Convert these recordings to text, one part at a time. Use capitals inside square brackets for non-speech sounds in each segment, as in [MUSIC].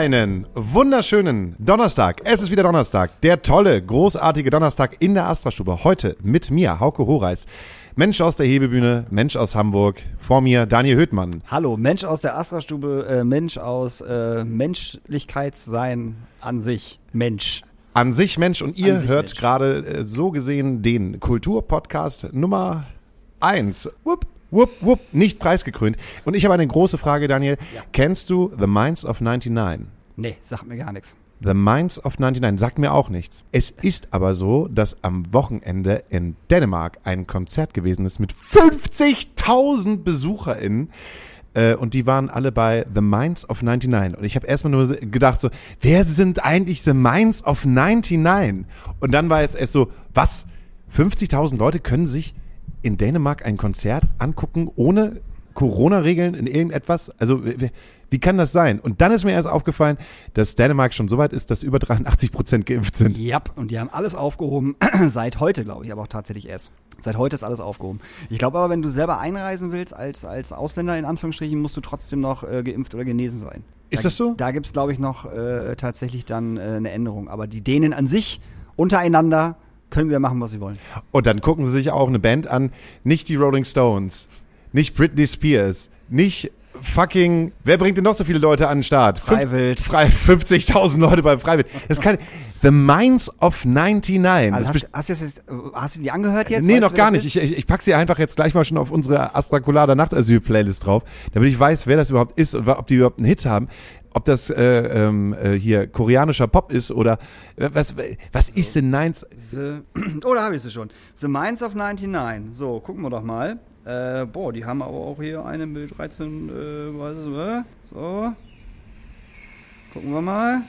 Einen wunderschönen Donnerstag. Es ist wieder Donnerstag. Der tolle, großartige Donnerstag in der Astra-Stube. Heute mit mir, Hauke Horeis. Mensch aus der Hebebühne, Mensch aus Hamburg. Vor mir Daniel Höhtmann. Hallo, Mensch aus der Astra-Stube, äh, Mensch aus äh, Menschlichkeitssein an sich, Mensch. An sich Mensch und ihr hört gerade äh, so gesehen den Kulturpodcast Nummer eins. Wupp, wupp, wupp, nicht preisgekrönt. Und ich habe eine große Frage, Daniel. Ja. Kennst du The Minds of 99? Nee, sagt mir gar nichts. The Minds of 99 sagt mir auch nichts. Es ist aber so, dass am Wochenende in Dänemark ein Konzert gewesen ist mit 50.000 BesucherInnen. Äh, und die waren alle bei The Minds of 99. Und ich habe erstmal nur gedacht so, wer sind eigentlich The Minds of 99? Und dann war jetzt erst so, was? 50.000 Leute können sich in Dänemark ein Konzert angucken ohne Corona-Regeln in irgendetwas? Also wie, kann das sein? Und dann ist mir erst aufgefallen, dass Dänemark schon so weit ist, dass über 83 Prozent geimpft sind. Ja, und die haben alles aufgehoben, [CLEARS THROAT] seit heute, glaube ich, aber auch tatsächlich erst. Seit heute ist alles aufgehoben. Ich glaube aber, wenn du selber einreisen willst, als, als Ausländer in Anführungsstrichen, musst du trotzdem noch äh, geimpft oder genesen sein. Ist da, das so? Da gibt's glaube ich, noch äh, tatsächlich dann äh, eine Änderung. Aber die Dänen an sich, untereinander, können wir machen, was sie wollen. Und dann gucken sie sich auch eine Band an, nicht die Rolling Stones, nicht Britney Spears, nicht fucking, wer bringt denn noch so viele Leute an den Start? Freiwild. Frei, [LAUGHS] 50.000 Leute bei Freiwild. Das kann, The Minds of 99. Also hast, hast, jetzt, hast du die angehört jetzt? Nee, Weißt noch gar nicht. ist? Ich, ich, pack sie einfach jetzt gleich mal schon auf unsere Astrakulada Nachtasyl-Playlist drauf, damit ich weiß, wer das überhaupt ist und ob die überhaupt einen Hit haben. Ob das äh, ähm, äh, hier koreanischer Pop ist oder äh, was, was ist denn Nines? The, [CLEARS THROAT] oh, da habe ich sie schon. The Minds of 99. So, gucken wir doch mal. Äh, boah, die haben aber auch hier eine mit 13, äh, was ist, äh? So. Gucken wir mal.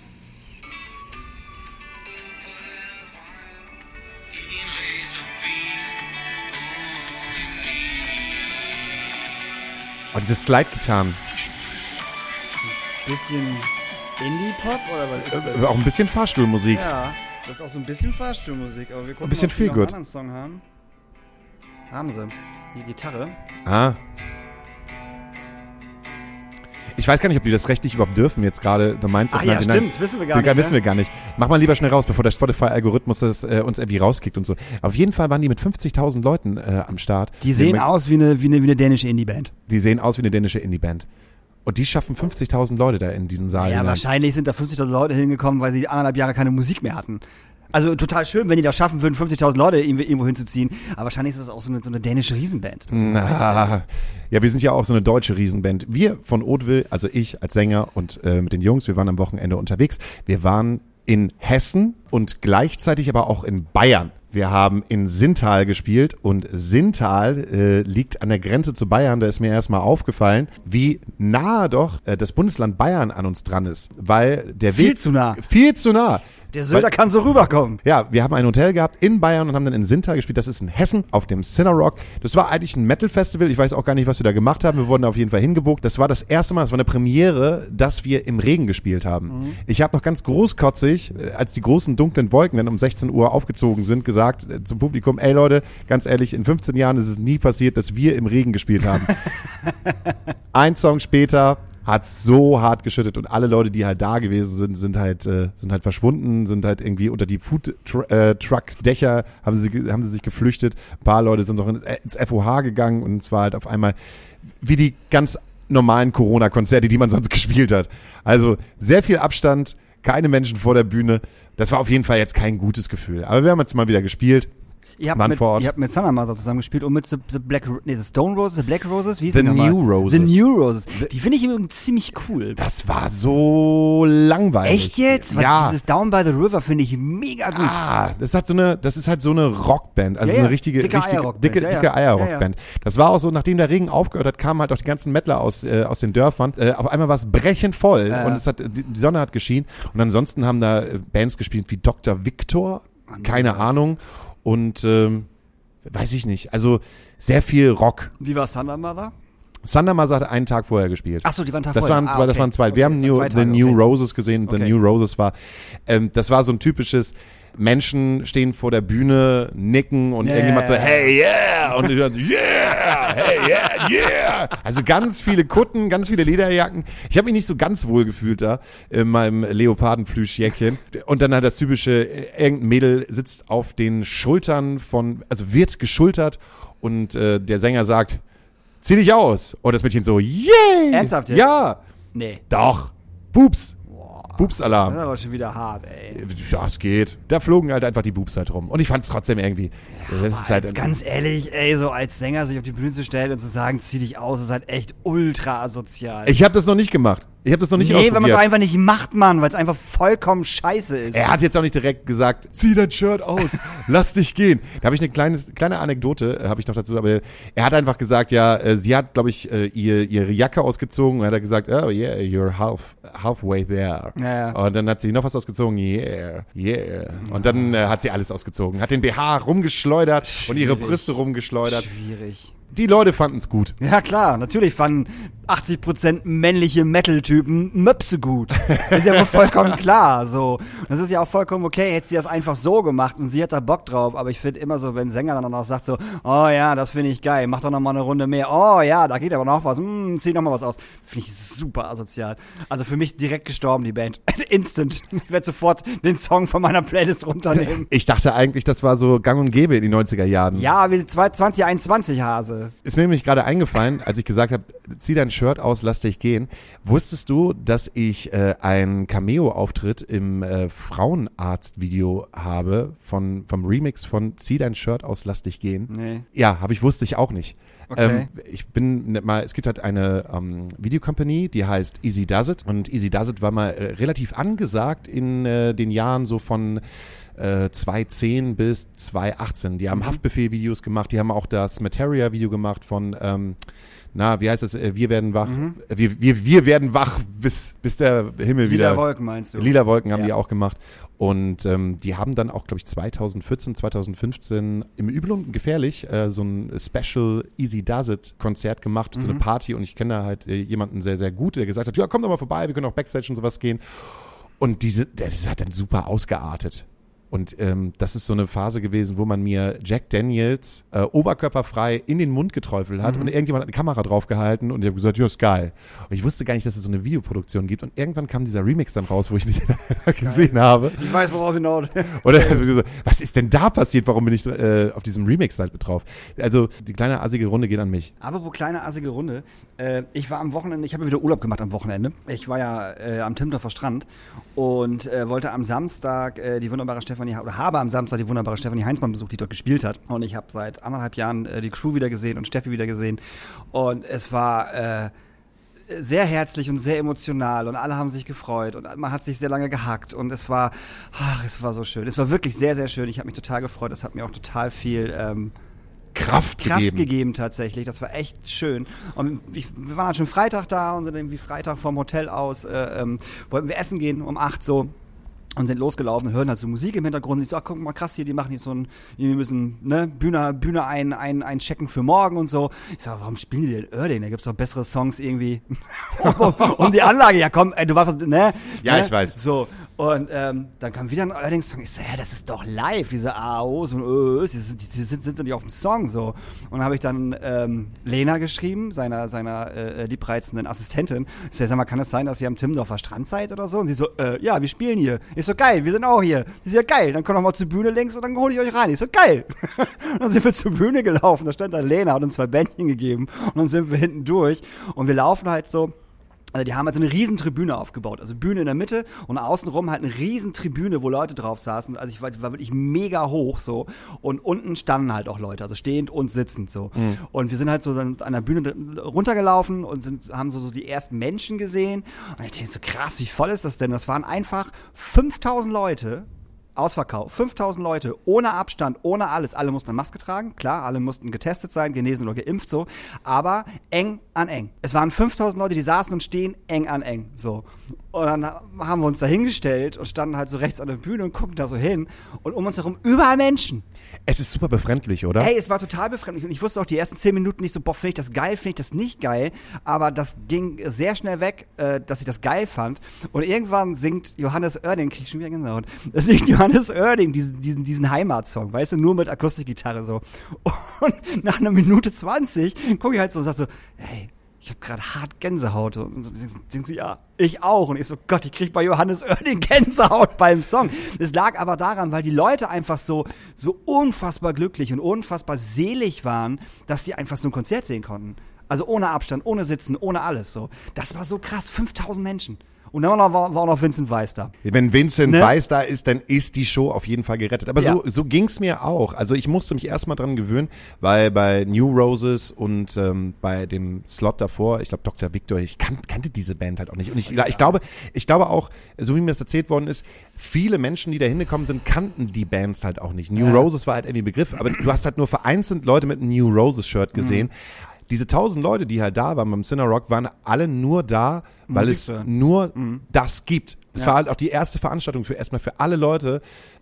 Oh, diese Slide-Gitarren. Bisschen Indie-Pop oder was ist Äh, das? auch ein bisschen Fahrstuhlmusik. Ja, das ist auch so ein bisschen Fahrstuhlmusik, aber wir gucken Ein bisschen mal, ob die noch einen anderen Song haben. Haben sie. Die Gitarre. Ah. Ich weiß gar nicht, ob die das rechtlich überhaupt dürfen, jetzt gerade The Minds of ja, 99. stimmt, wissen wir gar Ja, nicht. wissen ne? wir gar nicht. Mach mal lieber schnell raus, bevor der Spotify-Algorithmus das äh, uns irgendwie rauskickt und so. Auf jeden Fall waren die mit 50.000 Leuten äh, am Start. Die sehen aus wie eine, wie eine, wie eine dänische Indie-Band. Die sehen aus wie eine dänische Indie-Band. Und die schaffen 50.000 Leute da in diesen Saal. Ja, hinein. wahrscheinlich sind da 50.000 Leute hingekommen, weil sie anderthalb Jahre keine Musik mehr hatten. Also total schön, wenn die das schaffen würden, 50.000 Leute irgendwo, hinzuziehen. Aber wahrscheinlich ist das auch so eine, so eine dänische Riesenband. Na, ja, wir sind ja auch so eine deutsche Riesenband. Wir von Oatville, also ich als Sänger und äh, mit den Jungs, wir waren am Wochenende unterwegs. Wir waren in Hessen und gleichzeitig aber auch in Bayern. Wir haben in Sintal gespielt und Sintal äh, liegt an der Grenze zu Bayern. Da ist mir erstmal aufgefallen, wie nahe doch äh, das Bundesland Bayern an uns dran ist, weil der Viel Weg zu nah. viel zu nah. Der Söder Weil- kann so rüberkommen. Ja, wir haben ein Hotel gehabt in Bayern und haben dann in Sintal gespielt. Das ist in Hessen auf dem Cinnarock. Das war eigentlich ein Metal-Festival. Ich weiß auch gar nicht, was wir da gemacht haben. Wir wurden da auf jeden Fall hingebucht. Das war das erste Mal, das war eine Premiere, dass wir im Regen gespielt haben. Ich habe noch ganz großkotzig, äh, als die großen dunklen Wolken dann um 16 Uhr aufgezogen sind, gesagt äh, zum Publikum, ey Leute, ganz ehrlich, in 15 Jahren ist es nie passiert, dass wir im Regen gespielt haben. [LAUGHS] ein Song später hat so hart geschüttet und alle Leute, die halt da gewesen sind, sind halt äh, sind halt verschwunden, sind halt irgendwie unter die Food äh, Truck Dächer haben sie haben sie sich geflüchtet. Ein paar Leute sind noch ins, äh, ins FOH gegangen und es war halt auf einmal wie die ganz normalen Corona Konzerte, die man sonst [LAUGHS] gespielt hat. Also sehr viel Abstand, keine Menschen vor der Bühne. Das war auf jeden Fall jetzt kein gutes Gefühl. Aber wir haben jetzt mal wieder gespielt. Ihr habt, mit, ihr habt mit Thunder Mother zusammen gespielt und mit The, the Black, nee, The Stone Roses, The Black Roses, wie hieß The? New Roses. The New Roses. Die finde ich übrigens ziemlich cool. Das war so langweilig. Echt jetzt? Weil Ja. Dieses Down by the River finde ich mega gut. Ah, das hat so eine, das ist halt so eine Rockband, also Ja, ja, eine richtige, dicke richtige Eierrockband, dicke, dicke Eierrockband. Das war auch so, nachdem der Regen aufgehört hat, kamen halt auch die ganzen Mettler aus, äh, aus den Dörfern. Äh, auf einmal war es brechend voll und es hat, die, Sonne hat geschienen. Und ansonsten haben da äh, Bands gespielt wie Dr. Victor, keine Ahnung. Und ähm, weiß ich nicht. Also sehr viel Rock. Wie war Thunder Mother? Thundermother hat einen Tag vorher gespielt. Achso, die waren Tag Das vorher. waren Ah, zwei, das okay. waren zwei. Okay, Wir haben das New, The New okay. Roses gesehen. The Okay. New Roses war, ähm, das war so ein typisches, Menschen stehen vor der Bühne, nicken und Ja, irgendjemand so, hey, yeah! Und die dann so, yeah! Hey, yeah! yeah! Also ganz viele Kutten, ganz viele Lederjacken. Ich habe mich nicht so ganz wohl gefühlt da in meinem Leopardenplüschjäckchen. Und dann hat das typische, äh, irgendein Mädel sitzt auf den Schultern von, also wird geschultert und äh, der Sänger sagt, zieh dich aus. Und das Mädchen so, yay! Ernsthaft jetzt? Ja, Nee. doch. Pups. Das Pupsalarm. ist aber schon wieder hart, ey. Ja, es geht. Da flogen halt einfach die Boobs halt rum. Und ich fand es trotzdem irgendwie. das ist halt ganz ehrlich, ey, so als Sänger sich auf die Bühne zu stellen und zu sagen, zieh dich aus, ist halt echt ultra asozial. ich habe das noch nicht gemacht. Ich habe das noch nicht nee, wenn man es einfach nicht macht, Mann, weil es einfach vollkommen scheiße ist. er hat jetzt auch nicht direkt gesagt, zieh dein Shirt aus, [LAUGHS] lass dich gehen. Da habe ich eine kleine, kleine Anekdote, äh, habe ich noch dazu, aber er hat einfach gesagt, ja, äh, sie hat, glaube ich, äh, ihr, ihre Jacke ausgezogen und hat er gesagt, oh yeah, you're half, halfway there. Ja, ja. Und dann hat sie noch was ausgezogen, yeah, yeah. Und dann äh, hat sie alles ausgezogen, hat den BH rumgeschleudert und ihre Schwierig. Brüste rumgeschleudert. Schwierig. Die Leute fanden es gut. Ja, klar, natürlich fanden 80% männliche Metal-Typen Möpse gut. ist ja wohl vollkommen klar, so. Das ist ja auch vollkommen okay, hätte sie das einfach so gemacht und sie hat da Bock drauf, aber ich finde immer so, wenn Sänger dann auch sagt so, oh ja, das finde ich geil, mach doch noch mal eine Runde mehr, oh ja, da geht aber noch was, hm, zieh noch mal was aus. Finde ich super asozial. Also für mich direkt gestorben, die Band. [LAUGHS] Instant. Ich werde sofort den Song von meiner Playlist runternehmen. Ich dachte eigentlich, das war so gang und gäbe in den 90er Jahren. Ja, wie 2021 Hase. Ist mir nämlich gerade eingefallen, als ich gesagt habe, zieh dein Shirt aus, lass dich gehen. Wusstest du, dass ich äh, einen Cameo-Auftritt im äh, Frauenarzt-Video habe von, vom Remix von Zieh dein Shirt aus, lass dich gehen? Nee. Ja, habe ich, wusste ich auch nicht. Okay. Ähm, ich bin mal, es gibt halt eine ähm, Videocompany, die heißt Easy Does It und Easy Does It war mal äh, relativ angesagt in äh, den Jahren so von äh, 2010 bis 2018. Die haben Haftbefehl-Videos gemacht, die haben auch das Materia-Video gemacht von, ähm, na, wie heißt das, äh, wir werden wach, äh, wir, wir, wir werden wach, bis, bis der Himmel Lila wieder... Wolken meinst du? Lila Wolken haben Ja. die auch gemacht. Und ähm, die haben dann auch, glaube ich, 2014, 2015 im Übel und gefährlich äh, so ein Special Easy Does It Konzert gemacht, so eine Party. Und ich kenne da halt äh, jemanden sehr, sehr gut, der gesagt hat, ja, komm doch mal vorbei, wir können auch Backstage und sowas gehen. Und diese, das hat dann super ausgeartet. Und ähm, das ist so eine Phase gewesen, wo man mir Jack Daniels äh, oberkörperfrei in den Mund geträufelt hat und irgendjemand hat eine Kamera draufgehalten und ich habe gesagt, ja, ist geil. Und ich wusste gar nicht, dass es so eine Videoproduktion gibt. Und irgendwann kam dieser Remix dann raus, wo ich mich [LAUGHS] gesehen habe. Ich weiß, worauf hinaus. [LAUGHS] Oder also so, was ist denn da passiert? Warum bin ich äh, auf diesem Remix halt mit drauf? Also die kleine assige Runde geht an mich. Aber wo kleine assige Runde. Äh, ich war am Wochenende, ich habe wieder Urlaub gemacht am Wochenende. Ich war ja äh, am Timmendorfer Strand und äh, wollte am Samstag äh, die wunderbare Stefanie, oder habe am Samstag die wunderbare Stefanie Heinzmann besucht, die dort gespielt hat. Und ich habe seit anderthalb Jahren äh, die Crew wieder gesehen und Steffi wieder gesehen. Und es war äh, sehr herzlich und sehr emotional und alle haben sich gefreut und man hat sich sehr lange gehackt und es war, ach, es war so schön. Es war wirklich sehr, sehr schön. Ich habe mich total gefreut. Es hat mir auch total viel ähm, Kraft, Kraft gegeben. gegeben. tatsächlich. Das war echt schön. Und ich, wir waren dann schon Freitag da und sind irgendwie Freitag vom Hotel aus, äh, ähm, wollten wir essen gehen um acht so. Und sind losgelaufen und hören halt so Musik im Hintergrund. Und ich so, ach, guck mal, krass hier, die machen jetzt so ein, wir müssen, ne, Bühne, Bühne ein, ein, einchecken für morgen und so. Ich sag, warum spielen die denn Erding? Da gibt's doch bessere Songs irgendwie. um, [LAUGHS] um die Anlage, ja komm, ey, du warst, ne? Ja, ne? ich weiß. So, und ähm, dann kam wieder ein Erding-Song. Ich so, hä, das ist doch live, diese AOs und Ös, die, sind- die sind, sind doch nicht auf dem Song so. Und dann habe ich dann ähm, Lena geschrieben, seiner, seiner äh, liebreizenden Assistentin. Ich so, sag mal, kann es sein, dass ihr am Timmendorfer Strand seid oder so? Und sie so, äh, ja, wir spielen hier. Ich so, geil, wir sind auch hier. Ich so, ja, geil, dann kommt noch mal zur Bühne links und dann hole ich euch rein. Ich so, geil. und [LAUGHS] dann sind wir zur Bühne gelaufen, da stand da Lena, hat uns zwei Bändchen gegeben und dann sind wir hinten durch und wir laufen halt so also die haben halt so eine riesen Tribüne aufgebaut. Also Bühne in der Mitte und außenrum halt eine riesen Tribüne, wo Leute drauf saßen. Also ich war, war wirklich mega hoch so. Und unten standen halt auch Leute, also stehend und sitzend so. Und wir sind halt so dann an der Bühne runtergelaufen und sind, haben so, so die ersten Menschen gesehen. Und ich denke so krass, wie voll ist das denn? Das waren einfach 5000 Leute Ausverkauf. 5000 Leute, ohne Abstand, ohne alles. Alle mussten eine Maske tragen, klar, alle mussten getestet sein, genesen oder geimpft, so. Aber eng an eng. Es waren 5000 Leute, die saßen und stehen eng an eng, so. Und dann haben wir uns da hingestellt und standen halt so rechts an der Bühne und guckten da so hin. Und um uns herum überall Menschen. Es ist super befremdlich, oder? Hey, es war total befremdlich und ich wusste auch die ersten zehn Minuten nicht so, boah, finde ich das geil, finde ich das nicht geil, aber das ging sehr schnell weg, äh, dass ich das geil fand und irgendwann singt Johannes Oerding, krieg ich schon wieder Gänsehaut, [LAUGHS] singt Johannes Johannes Oerding, diesen, diesen, diesen Heimatsong, weißt du, nur mit Akustikgitarre so. Und nach einer Minute 20 gucke ich halt so und sag so, hey, ich habe gerade hart Gänsehaut. Und denkst du, ja, ich auch. Und ich so, Gott, ich krieg bei Johannes Oerding [LAUGHS] Gänsehaut beim Song. Das lag aber daran, weil die Leute einfach so, so unfassbar glücklich und unfassbar selig waren, dass sie einfach so ein Konzert sehen konnten. Also ohne Abstand, ohne Sitzen, ohne alles so. Das war so krass, 5000 Menschen. Und dann war, war, auch noch Vincent Weiss da. Wenn Vincent Ne? Weiss da ist, dann ist die Show auf jeden Fall gerettet. Aber Ja. so, so ging's mir auch. Also ich musste mich erstmal dran gewöhnen, weil bei New Roses und ähm, bei dem Slot davor, ich glaube Dr. Victor, ich kan kannte diese Band halt auch nicht. Und ich, ich glaube, ich glaube auch, so wie mir das erzählt worden ist, viele Menschen, die da hingekommen sind, kannten die Bands halt auch nicht. New Ja. Roses war halt irgendwie ein Begriff, aber du hast halt nur vereinzelt Leute mit einem New Roses Shirt gesehen. Mhm. Diese tausend Leute, die halt da waren beim Cinema Rock, waren alle nur da, weil Musik es hören. nur das gibt. Das Ja. war halt auch die erste Veranstaltung für erstmal für alle Leute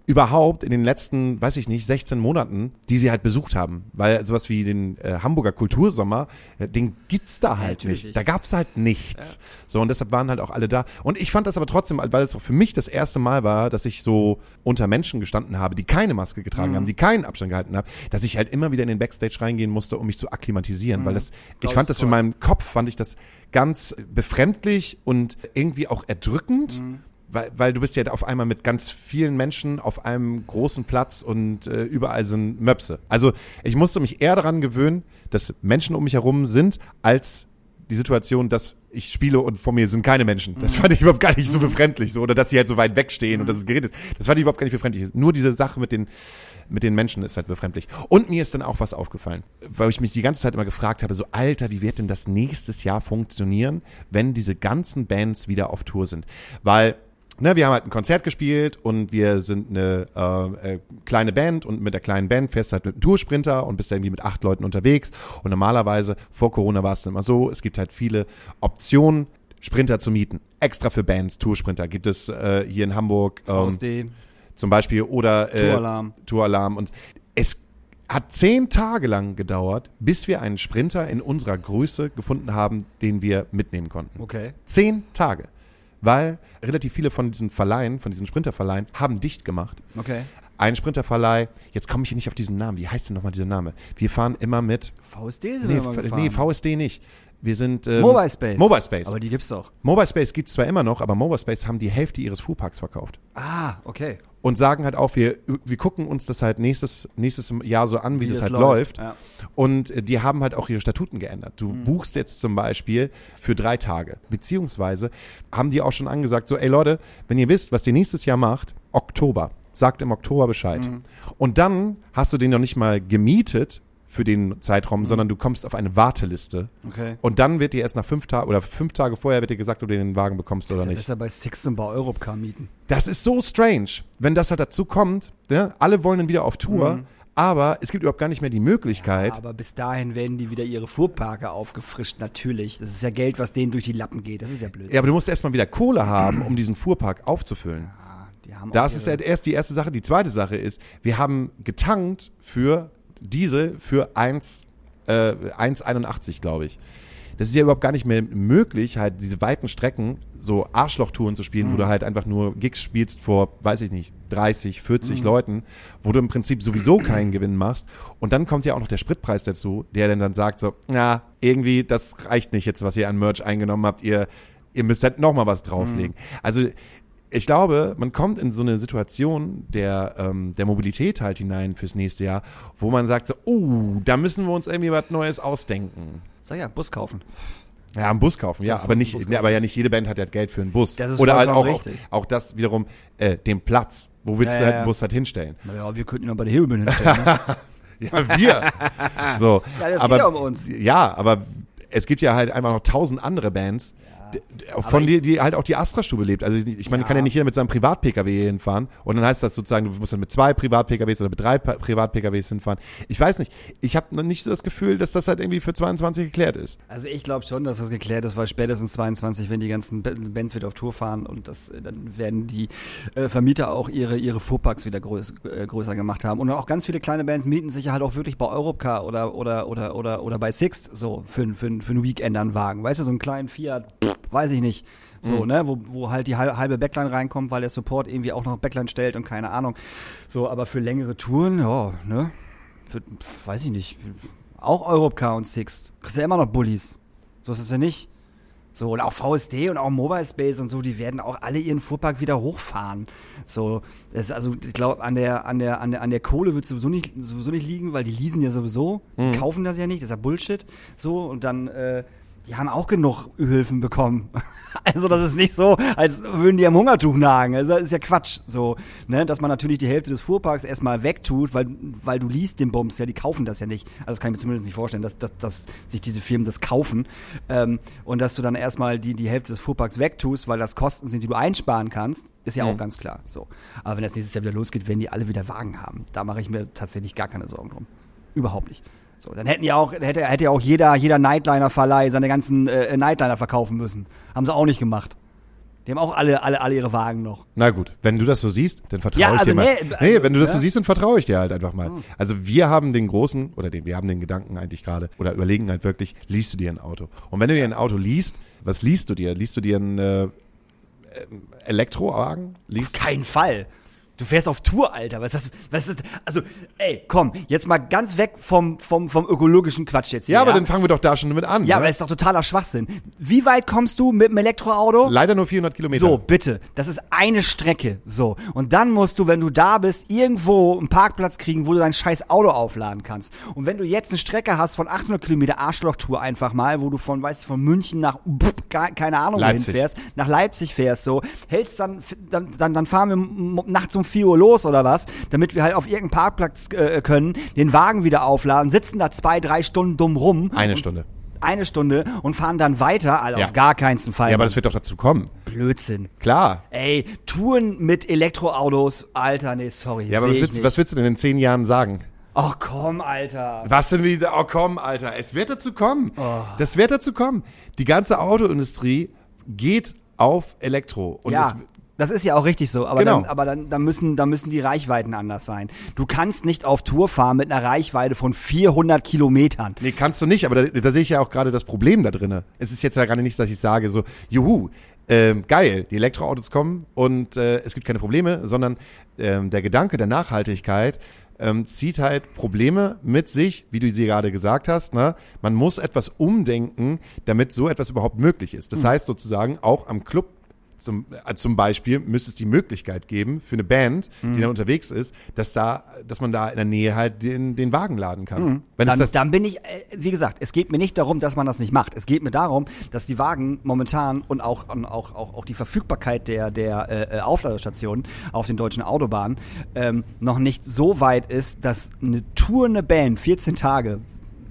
überhaupt in den letzten, weiß ich nicht, 16 Monaten, die sie halt besucht haben. Weil sowas wie den äh, Hamburger Kultursommer, äh, den gibt's da halt natürlich nicht. Da gab's halt nichts. So, und deshalb waren halt auch alle da. Und ich fand das aber trotzdem, weil es auch für mich das erste Mal war, dass ich so unter Menschen gestanden habe, die keine Maske getragen haben, die keinen Abstand gehalten haben, dass ich halt immer wieder in den Backstage reingehen musste, um mich zu akklimatisieren. Weil das, ich fand das für meinen Kopf, fand ich das ganz befremdlich und irgendwie auch erdrückend. Mhm. Weil, weil du bist ja auf einmal mit ganz vielen Menschen auf einem großen Platz und äh, überall sind Möpse. Also ich musste mich eher daran gewöhnen, dass Menschen um mich herum sind, als die Situation, dass ich spiele und vor mir sind keine Menschen. Das Mhm. fand ich überhaupt gar nicht so befremdlich. So, oder dass sie halt so weit wegstehen und dass es geredet ist. Das fand ich überhaupt gar nicht befremdlich. Nur diese Sache mit den, mit den Menschen ist halt befremdlich. Und mir ist dann auch was aufgefallen, weil ich mich die ganze Zeit immer gefragt habe, so Alter, wie wird denn das nächstes Jahr funktionieren, wenn diese ganzen Bands wieder auf Tour sind? Weil Ne, wir haben halt ein Konzert gespielt und wir sind eine äh, äh, kleine Band und mit der kleinen Band fährst du halt mit einem Toursprinter und bist da irgendwie mit acht Leuten unterwegs. Und normalerweise, vor Corona war es immer so, es gibt halt viele Optionen, Sprinter zu mieten. Extra für Bands, Toursprinter gibt es äh, hier in Hamburg ähm, VSD, zum Beispiel oder äh, Touralarm. Touralarm. Und es hat zehn Tage lang gedauert, bis wir einen Sprinter in unserer Größe gefunden haben, den wir mitnehmen konnten. Okay. Zehn Tage. Weil relativ viele von diesen Verleihen, von diesen Sprinterverleihen, haben dicht gemacht. Okay. Ein Sprinterverleih, jetzt komme ich hier nicht auf diesen Namen. Wie heißt denn nochmal dieser Name? Wir fahren immer mit. VSD sind Nee, wir gefahren. nee VSD nicht. Wir sind. Ähm, Mobile Space. Mobile Space. Aber die gibt's doch. Mobile Space gibt's zwar immer noch, aber Mobile Space haben die Hälfte ihres Fuhrparks verkauft. Ah, okay. Und sagen halt auch, wir, wir gucken uns das halt nächstes, nächstes Jahr so an, wie, das, halt läuft. Ja. Und äh, die haben halt auch ihre Statuten geändert. Du buchst jetzt zum Beispiel für drei Tage. Beziehungsweise haben die auch schon angesagt, so, ey Leute, wenn ihr wisst, was ihr nächstes Jahr macht, Oktober, sagt im Oktober Bescheid. Und dann hast du den noch nicht mal gemietet für den Zeitraum, sondern du kommst auf eine Warteliste. Okay. Und dann wird dir erst nach fünf Tagen oder fünf Tage vorher wird dir gesagt, ob du den Wagen bekommst oder Ist ja nicht. besser bei Six und bei Europcar mieten. Das ist so strange, wenn das halt dazu kommt. Ne? Alle wollen dann wieder auf Tour, Mhm. aber es gibt überhaupt gar nicht mehr die Möglichkeit. Aber bis dahin werden die wieder ihre Fuhrparke aufgefrischt, natürlich. Das ist ja Geld, was denen durch die Lappen geht. Das ist ja blöd. Ja, aber du musst erstmal wieder Kohle haben, um diesen Fuhrpark aufzufüllen. die haben Das ist halt erst die erste Sache. Die zweite Sache ist, wir haben getankt für Diesel für 1, äh, 1,81, glaube ich. Das ist ja überhaupt gar nicht mehr möglich, halt diese weiten Strecken, so Arschlochtouren zu spielen, wo du halt einfach nur Gigs spielst vor, weiß ich nicht, 30, 40 Leuten, wo du im Prinzip sowieso keinen Gewinn machst. Und dann kommt ja auch noch der Spritpreis dazu, der dann dann sagt so, na, irgendwie, das reicht nicht jetzt, was ihr an Merch eingenommen habt, ihr, ihr müsst halt noch mal was drauflegen. Also ich glaube, man kommt in so eine Situation der, ähm, der Mobilität halt hinein fürs nächste Jahr, wo man sagt so, oh, da müssen wir uns irgendwie was Neues ausdenken. Sag ja, Bus kaufen. Ja, einen Bus kaufen, ja, Das aber nicht, ja, aber kaufen. ja nicht jede Band hat ja Geld für einen Bus. Das ist Oder halt auch, auch, richtig. auch das wiederum, äh, den Platz. Wo willst Ja, du ja, halt ja. einen Bus halt hinstellen? Naja, wir könnten ihn noch bei der Hebelbühne hinstellen. Ne? [LAUGHS] Ja, wir. so. Ja, das aber, geht ja um uns. Ja, aber es gibt ja halt einfach noch tausend andere Bands, von ich- die, halt auch die Astra-Stube lebt. Also ich meine, Ja. kann ja nicht jeder mit seinem Privat-Pkw hinfahren. Und dann heißt das sozusagen, du musst dann mit zwei Privat-Pkws oder mit drei Privat-Pkws hinfahren. Ich weiß nicht. Ich habe noch nicht so das Gefühl, dass das halt irgendwie für 22 geklärt ist. Also ich glaube schon, dass das geklärt ist, weil spätestens 22, wenn die ganzen Ba- Bands wieder auf Tour fahren und das, dann werden die äh, Vermieter auch ihre, ihre Fuhrparks wieder größ, äh, größer gemacht haben. Und auch ganz viele kleine Bands mieten sich ja halt auch wirklich bei Europcar oder, oder, oder, oder, oder bei Sixt so für, für, für einen Weekender einen Wagen. Weißt du, so einen kleinen Fiat, pff, weiß ich nicht. So, ne, wo, wo halt die hal- halbe Backline reinkommt, weil der Support irgendwie auch noch Backline stellt und keine Ahnung. So, aber für längere Touren, ja, ne, für, weiß ich nicht, auch Europcar und Six, kriegst ja immer noch Bullies. So ist es ja nicht. So, und auch VSD und auch Mobile Space und so, die werden auch alle ihren Fuhrpark wieder hochfahren. So, das ist also, ich glaube, an der, an der, an der, an der Kohle wird sowieso nicht, sowieso nicht liegen, weil die leasen ja sowieso, die kaufen das ja nicht, das ist ja Bullshit. So, und dann, äh, die haben auch genug Hilfen bekommen. [LAUGHS] Also das ist nicht so, als würden die am Hungertuch nagen. Also das ist ja Quatsch. So, ne? Dass man natürlich die Hälfte des Fuhrparks erstmal wegtut, weil, weil du liest den Bums ja, die kaufen das ja nicht. Also das kann ich mir zumindest nicht vorstellen, dass, dass, dass sich diese Firmen das kaufen. Ähm, und dass du dann erstmal die, die Hälfte des Fuhrparks wegtust, weil das Kosten sind, die du einsparen kannst, ist ja auch ganz klar. So. Aber wenn das nächstes Jahr wieder losgeht, werden die alle wieder Wagen haben. Da mache ich mir tatsächlich gar keine Sorgen drum. Überhaupt nicht. So, dann hätten ja auch, hätte, hätte ja auch jeder, jeder Nightliner-Verleih seine ganzen äh, Nightliner verkaufen müssen. Haben sie auch nicht gemacht. Die haben auch alle, alle, alle ihre Wagen noch. Na gut, wenn du das so siehst, dann vertraue Ja, ich also dir mal. nee, Nee, also, wenn du das ja. so siehst, dann vertraue ich dir halt einfach mal. Also wir haben den großen, oder den, wir haben den Gedanken eigentlich gerade, oder überlegen halt wirklich, liest du dir ein Auto? Und wenn du dir ein Auto liest, was liest du dir? Liest du dir einen äh, Elektrowagen? Auf Liest keinen Fall. Du fährst auf Tour, Alter. Was ist das? Was ist Also, ey, komm, jetzt mal ganz weg vom, vom, vom ökologischen Quatsch jetzt hier. ja, aber dann fangen wir doch da schon mit an. Ja, aber ne? das ist doch totaler Schwachsinn. Wie weit kommst du mit dem Elektroauto? Leider nur 400 Kilometer. So, bitte. Das ist eine Strecke. So. Und dann musst du, wenn du da bist, irgendwo einen Parkplatz kriegen, wo du dein scheiß Auto aufladen kannst. Und wenn du jetzt eine Strecke hast von 800 Kilometer Arschlochtour einfach mal, wo du von, weißt du, von München nach, pff, ke- keine Ahnung, wohin fährst, nach Leipzig fährst, so, hältst dann, dann, dann, dann fahren wir nachts um 4 Uhr los oder was, damit wir halt auf irgendeinen Parkplatz äh, können, den Wagen wieder aufladen, sitzen da zwei, drei Stunden dumm rum. Eine und, Stunde. Eine Stunde und fahren dann weiter, also Ja. auf gar keinen Fall. Ja, aber das wird doch dazu kommen. Blödsinn. Klar. Ey, Touren mit Elektroautos, Alter, nee, sorry. Ja, aber was willst, was willst du denn in zehn Jahren sagen? Ach komm, Alter. Was denn wie, oh komm, Alter, es wird dazu kommen. Oh. Das wird dazu kommen. Die ganze Autoindustrie geht auf Elektro. Und ja, es, das ist ja auch richtig so, aber, Genau. dann, aber dann, dann, müssen, dann müssen die Reichweiten anders sein. Du kannst nicht auf Tour fahren mit einer Reichweite von 400 Kilometern. Nee, kannst du nicht, aber da, da sehe ich ja auch gerade das Problem da drinne. Es ist jetzt ja gerade nicht, dass ich sage so, juhu, ähm, geil, die Elektroautos kommen und äh, es gibt keine Probleme, sondern ähm, der Gedanke der Nachhaltigkeit ähm, zieht halt Probleme mit sich, wie du sie gerade gesagt hast. Ne? Man muss etwas umdenken, damit so etwas überhaupt möglich ist. Das heißt sozusagen auch am Club zum, äh, zum Beispiel müsste es die Möglichkeit geben für eine Band, Mhm. die da unterwegs ist, dass da, dass man da in der Nähe halt den, den Wagen laden kann. Wenn es Dann, das dann bin ich, äh, wie gesagt, es geht mir nicht darum, dass man das nicht macht. Es geht mir darum, dass die Wagen momentan und auch, und auch, auch, auch die Verfügbarkeit der, der äh, äh, Aufladestationen auf den deutschen Autobahnen ähm, noch nicht so weit ist, dass eine Tour, eine Band, 14 Tage,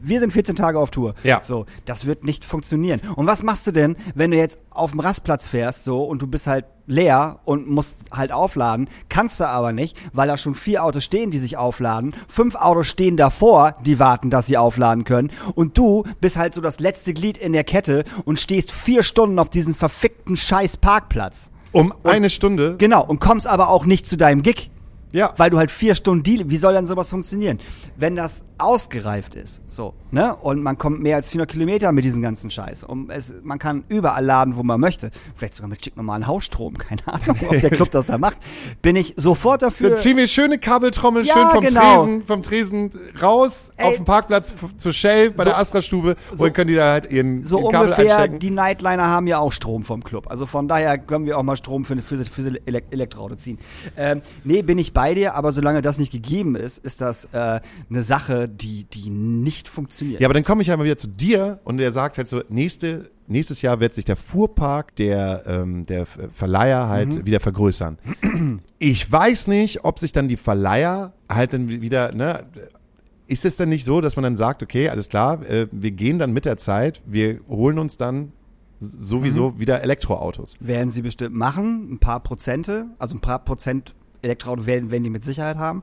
wir sind 14 Tage auf Tour. Ja. So, das wird nicht funktionieren. Und was machst du denn, wenn du jetzt auf dem Rastplatz fährst, so, und du bist halt leer und musst halt aufladen, kannst du aber nicht, weil da schon vier Autos stehen, die sich aufladen, fünf Autos stehen davor, die warten, dass sie aufladen können, und du bist halt so das letzte Glied in der Kette und stehst vier Stunden auf diesem verfickten scheiß Parkplatz. um eine Stunde. Genau, und kommst aber auch nicht zu deinem Gig. Ja. Weil du halt vier Stunden Deal, wie soll denn sowas funktionieren? Wenn das ausgereift ist, so, ne? Und man kommt mehr als 400 Kilometer mit diesem ganzen Scheiß. Und es, man kann überall laden, wo man möchte. Vielleicht sogar mit stinknormalen Hausstrom. [LAUGHS] Keine Ahnung, ob der Club das da macht. Bin ich sofort dafür. Dann ziehen wir schöne Kabeltrommel Ja, schön vom genau. Tresen, vom Tresen raus Ey. auf den Parkplatz zur Shell bei So- der Astra-Stube so- und dann können die da halt ihren, so ihren Kabel ungefähr, einstecken. die Nightliner haben ja auch Strom vom Club. Also von daher können wir auch mal Strom für, für, für Elektroauto ziehen. Ähm, nee, bin ich bei dir, aber solange das nicht gegeben ist, ist das äh, eine Sache, die, die nicht funktioniert. Ja, aber dann komme ich ja mal wieder zu dir und der sagt halt so, nächste, nächstes Jahr wird sich der Fuhrpark der, ähm, der Verleiher halt Mhm. wieder vergrößern. Ich weiß nicht, ob sich dann die Verleiher halt dann wieder, ne, ist es denn nicht so, dass man dann sagt, okay, alles klar, äh, wir gehen dann mit der Zeit, wir holen uns dann sowieso Mhm. wieder Elektroautos. Werden sie bestimmt machen, ein paar Prozente, also ein paar Prozent Elektroauto werden, werden die mit Sicherheit haben.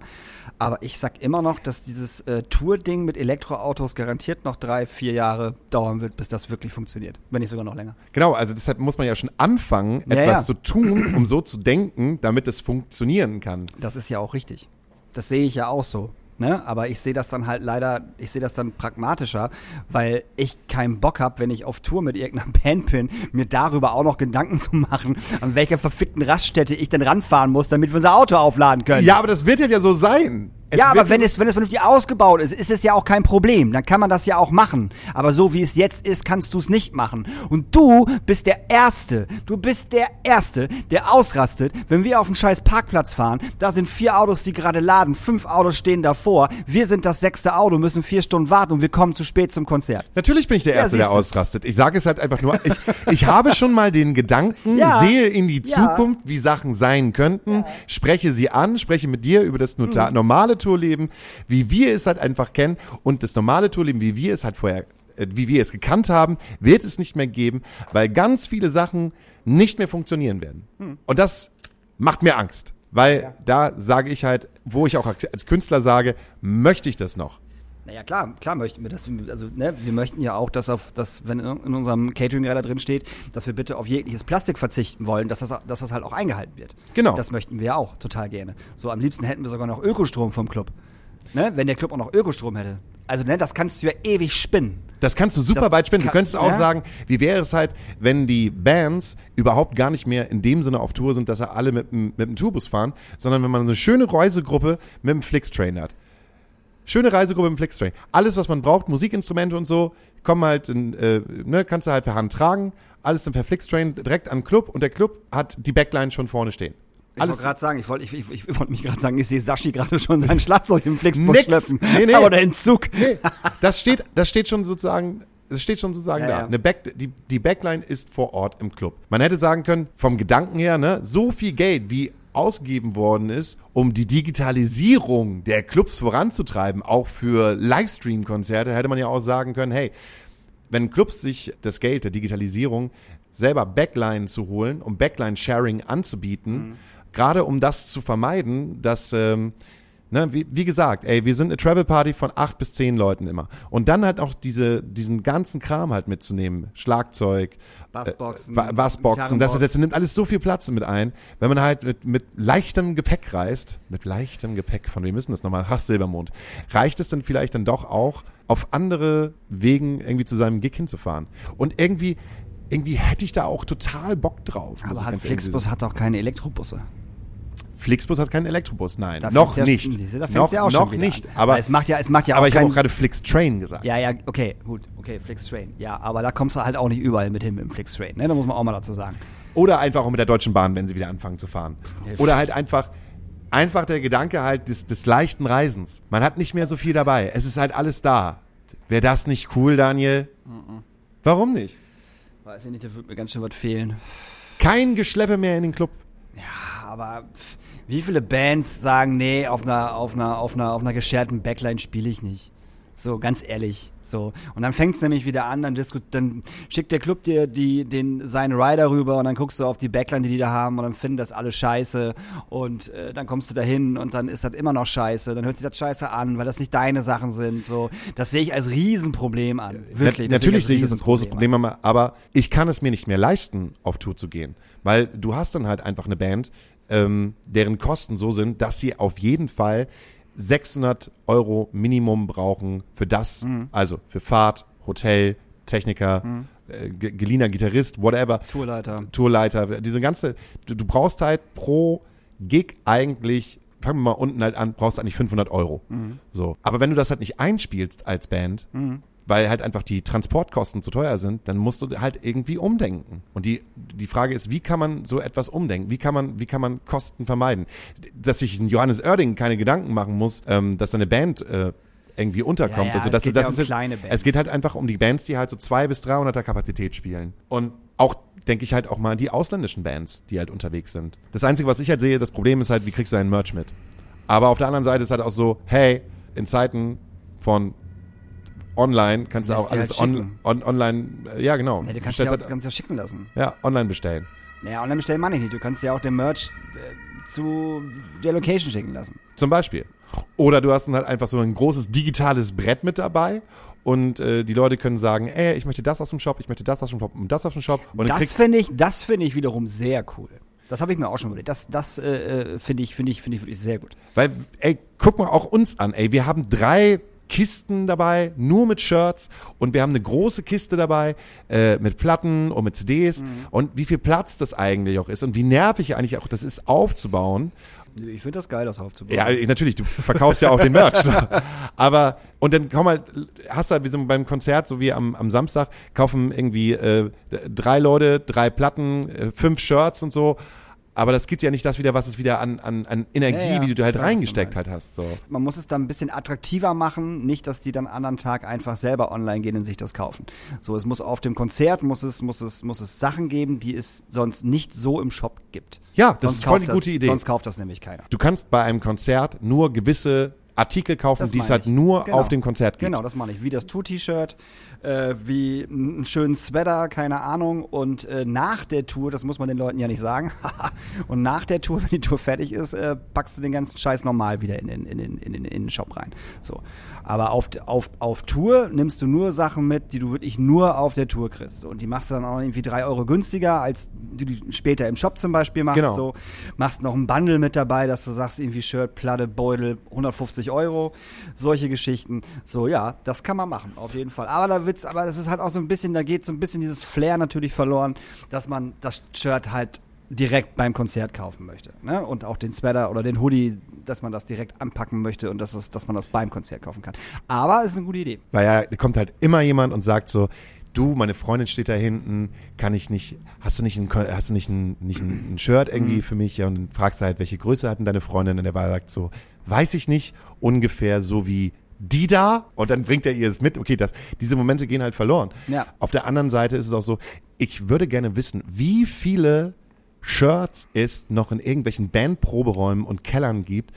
Aber ich sag immer noch, dass dieses äh, Tour-Ding mit Elektroautos garantiert noch drei, vier Jahre dauern wird, bis das wirklich funktioniert. Wenn nicht sogar noch länger. Genau, also deshalb muss man ja schon anfangen, Ja, etwas ja. zu tun, um so zu denken, damit es funktionieren kann. Das ist ja auch richtig. Das sehe ich ja auch so. Ne? Aber ich sehe das dann halt leider, ich sehe das dann pragmatischer, weil ich keinen Bock habe, wenn ich auf Tour mit irgendeiner [LAUGHS] Band bin, mir darüber auch noch Gedanken zu machen, an welcher verfickten Raststätte ich denn ranfahren muss, damit wir unser Auto aufladen können. Ja, aber das wird ja so sein. Es ja, aber wenn es, wenn es vernünftig ausgebaut ist, ist es ja auch kein Problem. Dann kann man das ja auch machen. Aber so wie es jetzt ist, kannst du es nicht machen. Und du bist der Erste. Du bist der Erste, der ausrastet, wenn wir auf einen scheiß Parkplatz fahren. Da sind vier Autos, die gerade laden. Fünf Autos stehen davor. Wir sind das sechste Auto, müssen vier Stunden warten und wir kommen zu spät zum Konzert. Natürlich bin ich der Ja, Erste, der ausrastet. Ich sage es halt einfach nur. Ich, ich habe schon mal den Gedanken, Ja. sehe in die Ja. Zukunft, wie Sachen sein könnten, spreche sie an, spreche mit dir über das Mhm. normale Tourleben, wie wir es halt einfach kennen. Und das normale Tourleben, wie wir es halt vorher, äh, wie wir es gekannt haben, wird es nicht mehr geben, weil ganz viele Sachen nicht mehr funktionieren werden. Hm. Und das macht mir Angst. Weil da sage ich halt, wo ich auch als Künstler sage, möchte ich das noch? Naja, klar, klar möchten wir das. Also, ne, wir möchten ja auch, dass auf das, wenn in unserem Catering-Radar drin steht, dass wir bitte auf jegliches Plastik verzichten wollen, dass das, dass das halt auch eingehalten wird. Genau. Das möchten wir auch total gerne. So, am liebsten hätten wir sogar noch Ökostrom vom Club. Ne, wenn der Club auch noch Ökostrom hätte. Also, ne, das kannst du ja ewig spinnen. Das kannst du super Das weit spinnen. Du könntest auch ja. sagen, wie wäre es halt, wenn die Bands überhaupt gar nicht mehr in dem Sinne auf Tour sind, dass sie alle mit, dem- mit dem Tourbus fahren, sondern wenn man eine schöne Reisegruppe mit dem Flixtrain hat. Schöne Reisegruppe dem Flixtrain. Alles, was man braucht, Musikinstrumente und so, kommen halt, in, äh, ne, kannst du halt per Hand tragen. Alles dann per Flixtrain direkt an den Club und der Club hat die Backline schon vorne stehen. Ich wollte gerade sagen, ich wollte ich, ich, ich wollte mich gerade sagen, ich sehe Sashi gerade schon sein Schlagzeug im Flixbus schleppen. Nee, nee. Oder in Zug. Nee, das steht, das steht schon sozusagen, das steht schon sozusagen Ja, da. ja. Eine Back, die, die Backline ist vor Ort im Club. Man hätte sagen können, vom Gedanken her, ne, so viel Geld wie ausgegeben worden ist, um die Digitalisierung der Clubs voranzutreiben, auch für Livestream-Konzerte, hätte man ja auch sagen können, hey, wenn Clubs sich das Geld der Digitalisierung selber Backline zu holen, um Backline-Sharing anzubieten, gerade um das zu vermeiden, dass, ähm, ne, wie, wie gesagt, ey, wir sind eine Travel Party von acht bis zehn Leuten immer. Und dann halt auch diese, diesen ganzen Kram halt mitzunehmen. Schlagzeug, Bassboxen, äh, Ba- Bassboxen, das, das nimmt alles so viel Platz mit ein. Wenn man halt mit, mit leichtem Gepäck reist, mit leichtem Gepäck, von wem ist denn das nochmal? Hass Silbermond. Reicht es dann vielleicht dann doch auch, auf andere Wegen irgendwie zu seinem Gig hinzufahren? Und irgendwie, irgendwie hätte ich da auch total Bock drauf. Aber hat Flixbus hat doch keine Elektrobusse. Flixbus hat keinen Elektrobus, nein. Da noch ja, nicht. Du, Da noch ja auch noch nicht. An. Aber, es macht ja, es macht ja aber ich habe auch gerade Flixtrain gesagt. Ja, ja, okay, gut, okay, Flixtrain. Ja, aber da kommst du halt auch nicht überall mit hin mit dem Flixtrain, ne? Da muss man auch mal dazu sagen. Oder einfach auch mit der Deutschen Bahn, wenn sie wieder anfangen zu fahren. Oder halt einfach, einfach der Gedanke halt des, des leichten Reisens. Man hat nicht mehr so viel dabei. Es ist halt alles da. Wäre das nicht cool, Daniel? Warum nicht? Weiß ich nicht, da wird mir ganz schön was fehlen. Kein Geschleppe mehr in den Club. Ja, aber pff, wie viele Bands sagen, nee, auf einer, auf einer, auf einer, auf einer gescherten Backline spiele ich nicht. So, ganz ehrlich. So. Und dann fängt es nämlich wieder an, dann, dann schickt der Club dir die, den, seinen Rider rüber und dann guckst du auf die Backline, die die da haben und dann finden das alles scheiße und äh, dann kommst du da hin und dann ist das immer noch scheiße. Dann hört sich das scheiße an, weil das nicht deine Sachen sind. So. Das sehe ich als Riesenproblem an. Wirklich. Na, natürlich sehe ich das als großes Problem, aber- aber ich kann es mir nicht mehr leisten, auf Tour zu gehen. Weil du hast dann halt einfach eine Band, ähm, deren Kosten so sind, dass sie auf jeden Fall 600 Euro Minimum brauchen für das, Mhm. also für Fahrt, Hotel, Techniker, äh, ge- geliehener Gitarrist, whatever. Tourleiter. Tourleiter, diese ganze, du, du brauchst halt pro Gig eigentlich, fangen wir mal unten halt an, brauchst eigentlich 500 Euro. So. Aber wenn du das halt nicht einspielst als Band, weil halt einfach die Transportkosten zu teuer sind, dann musst du halt irgendwie umdenken. Und die, die Frage ist, wie kann man so etwas umdenken? Wie kann man, wie kann man Kosten vermeiden? Dass sich ein Johannes Oerding keine Gedanken machen muss, ähm, dass seine Band äh, irgendwie unterkommt. Ja, ja, also, es das, geht das ja ist um jetzt- kleine Bands. Es geht halt einfach um die Bands, die halt so 200 bis 300er Kapazität spielen. Und auch, denke ich halt auch mal an die ausländischen Bands, die halt unterwegs sind. Das Einzige, was ich halt sehe, das Problem ist halt, wie kriegst du deinen Merch mit? Aber auf der anderen Seite ist halt auch so, hey, in Zeiten von online kannst du auch alles halt on, on, online, äh, ja genau. Ja, du kannst ja, auch, halt, kannst ja schicken lassen. ja, online bestellen. Ja, online bestellen meine ich nicht. Du kannst ja auch den Merch äh, zu der Location schicken lassen. Zum Beispiel. Oder du hast dann halt einfach so ein großes digitales Brett mit dabei und äh, die Leute können sagen, ey, ich möchte das aus dem Shop, ich möchte das aus dem Shop und das aus dem Shop. Und Das finde ich, das finde ich wiederum sehr cool. Das habe ich mir auch schon überlegt. Das, das äh, finde ich, finde ich, finde ich wirklich sehr gut. Weil, ey, guck mal auch uns an, ey. Wir haben drei Kisten dabei, nur mit Shirts und wir haben eine große Kiste dabei äh, mit Platten und mit CDs Mhm. und wie viel Platz das eigentlich auch ist und wie nervig eigentlich auch das ist aufzubauen. Ich finde das geil, das aufzubauen. Ja, natürlich, du verkaufst ja auch den Merch. So. [LAUGHS] Aber, und dann komm mal, hast du halt wie so beim Konzert, so wie am, am Samstag, kaufen irgendwie äh, drei Leute, drei Platten, äh, fünf Shirts und so. Aber das gibt ja nicht das wieder, was es wieder an, an, an Energie, Ja, ja, wie du halt reingesteckt halt hast. So. Man muss es dann ein bisschen attraktiver machen, nicht, dass die dann am anderen Tag einfach selber online gehen und sich das kaufen. So, es muss auf dem Konzert muss es, muss es, muss es Sachen geben, die es sonst nicht so im Shop gibt. Ja, das Sonst ist voll die gute Idee. Sonst kauft das nämlich keiner. Du kannst bei einem Konzert nur gewisse Artikel kaufen, die es halt nur Genau. auf dem Konzert gibt. Genau, das meine ich. Wie das Tour-T-Shirt, äh, wie einen schönen Sweater, keine Ahnung. Und äh, nach der Tour, das muss man den Leuten ja nicht sagen, [LAUGHS] und nach der Tour, wenn die Tour fertig ist, äh, packst du den ganzen Scheiß normal wieder in den, in in den, in den Shop rein. So. Aber auf, auf, auf Tour nimmst du nur Sachen mit, die du wirklich nur auf der Tour kriegst. Und die machst du dann auch irgendwie drei Euro günstiger, als die du später im Shop zum Beispiel machst. Genau. So. Machst noch ein Bundle mit dabei, dass du sagst, irgendwie Shirt, Platte, Beutel, 150 Euro. Solche Geschichten. So, ja, das kann man machen, auf jeden Fall. Aber da wird's, aber das ist halt auch so ein bisschen, da geht so ein bisschen dieses Flair natürlich verloren, dass man das Shirt halt direkt beim Konzert kaufen möchte. Ne? Und auch den Sweater oder den Hoodie, dass man das direkt anpacken möchte und dass, es, dass man das beim Konzert kaufen kann. Aber es ist eine gute Idee. Weil ja, da kommt halt immer jemand und sagt so, du, meine Freundin steht da hinten, kann ich nicht, hast du nicht ein, hast du nicht ein, nicht ein, ein Shirt irgendwie für mich? Ja, und dann fragst du halt, welche Größe hat denn deine Freundin? Und der war sagt so, weiß ich nicht, ungefähr so wie die da und dann bringt er ihr es mit. Okay, das, diese Momente gehen halt verloren. Ja. Auf der anderen Seite ist es auch so, ich würde gerne wissen, wie viele Shirts es noch in irgendwelchen Bandproberäumen und Kellern gibt,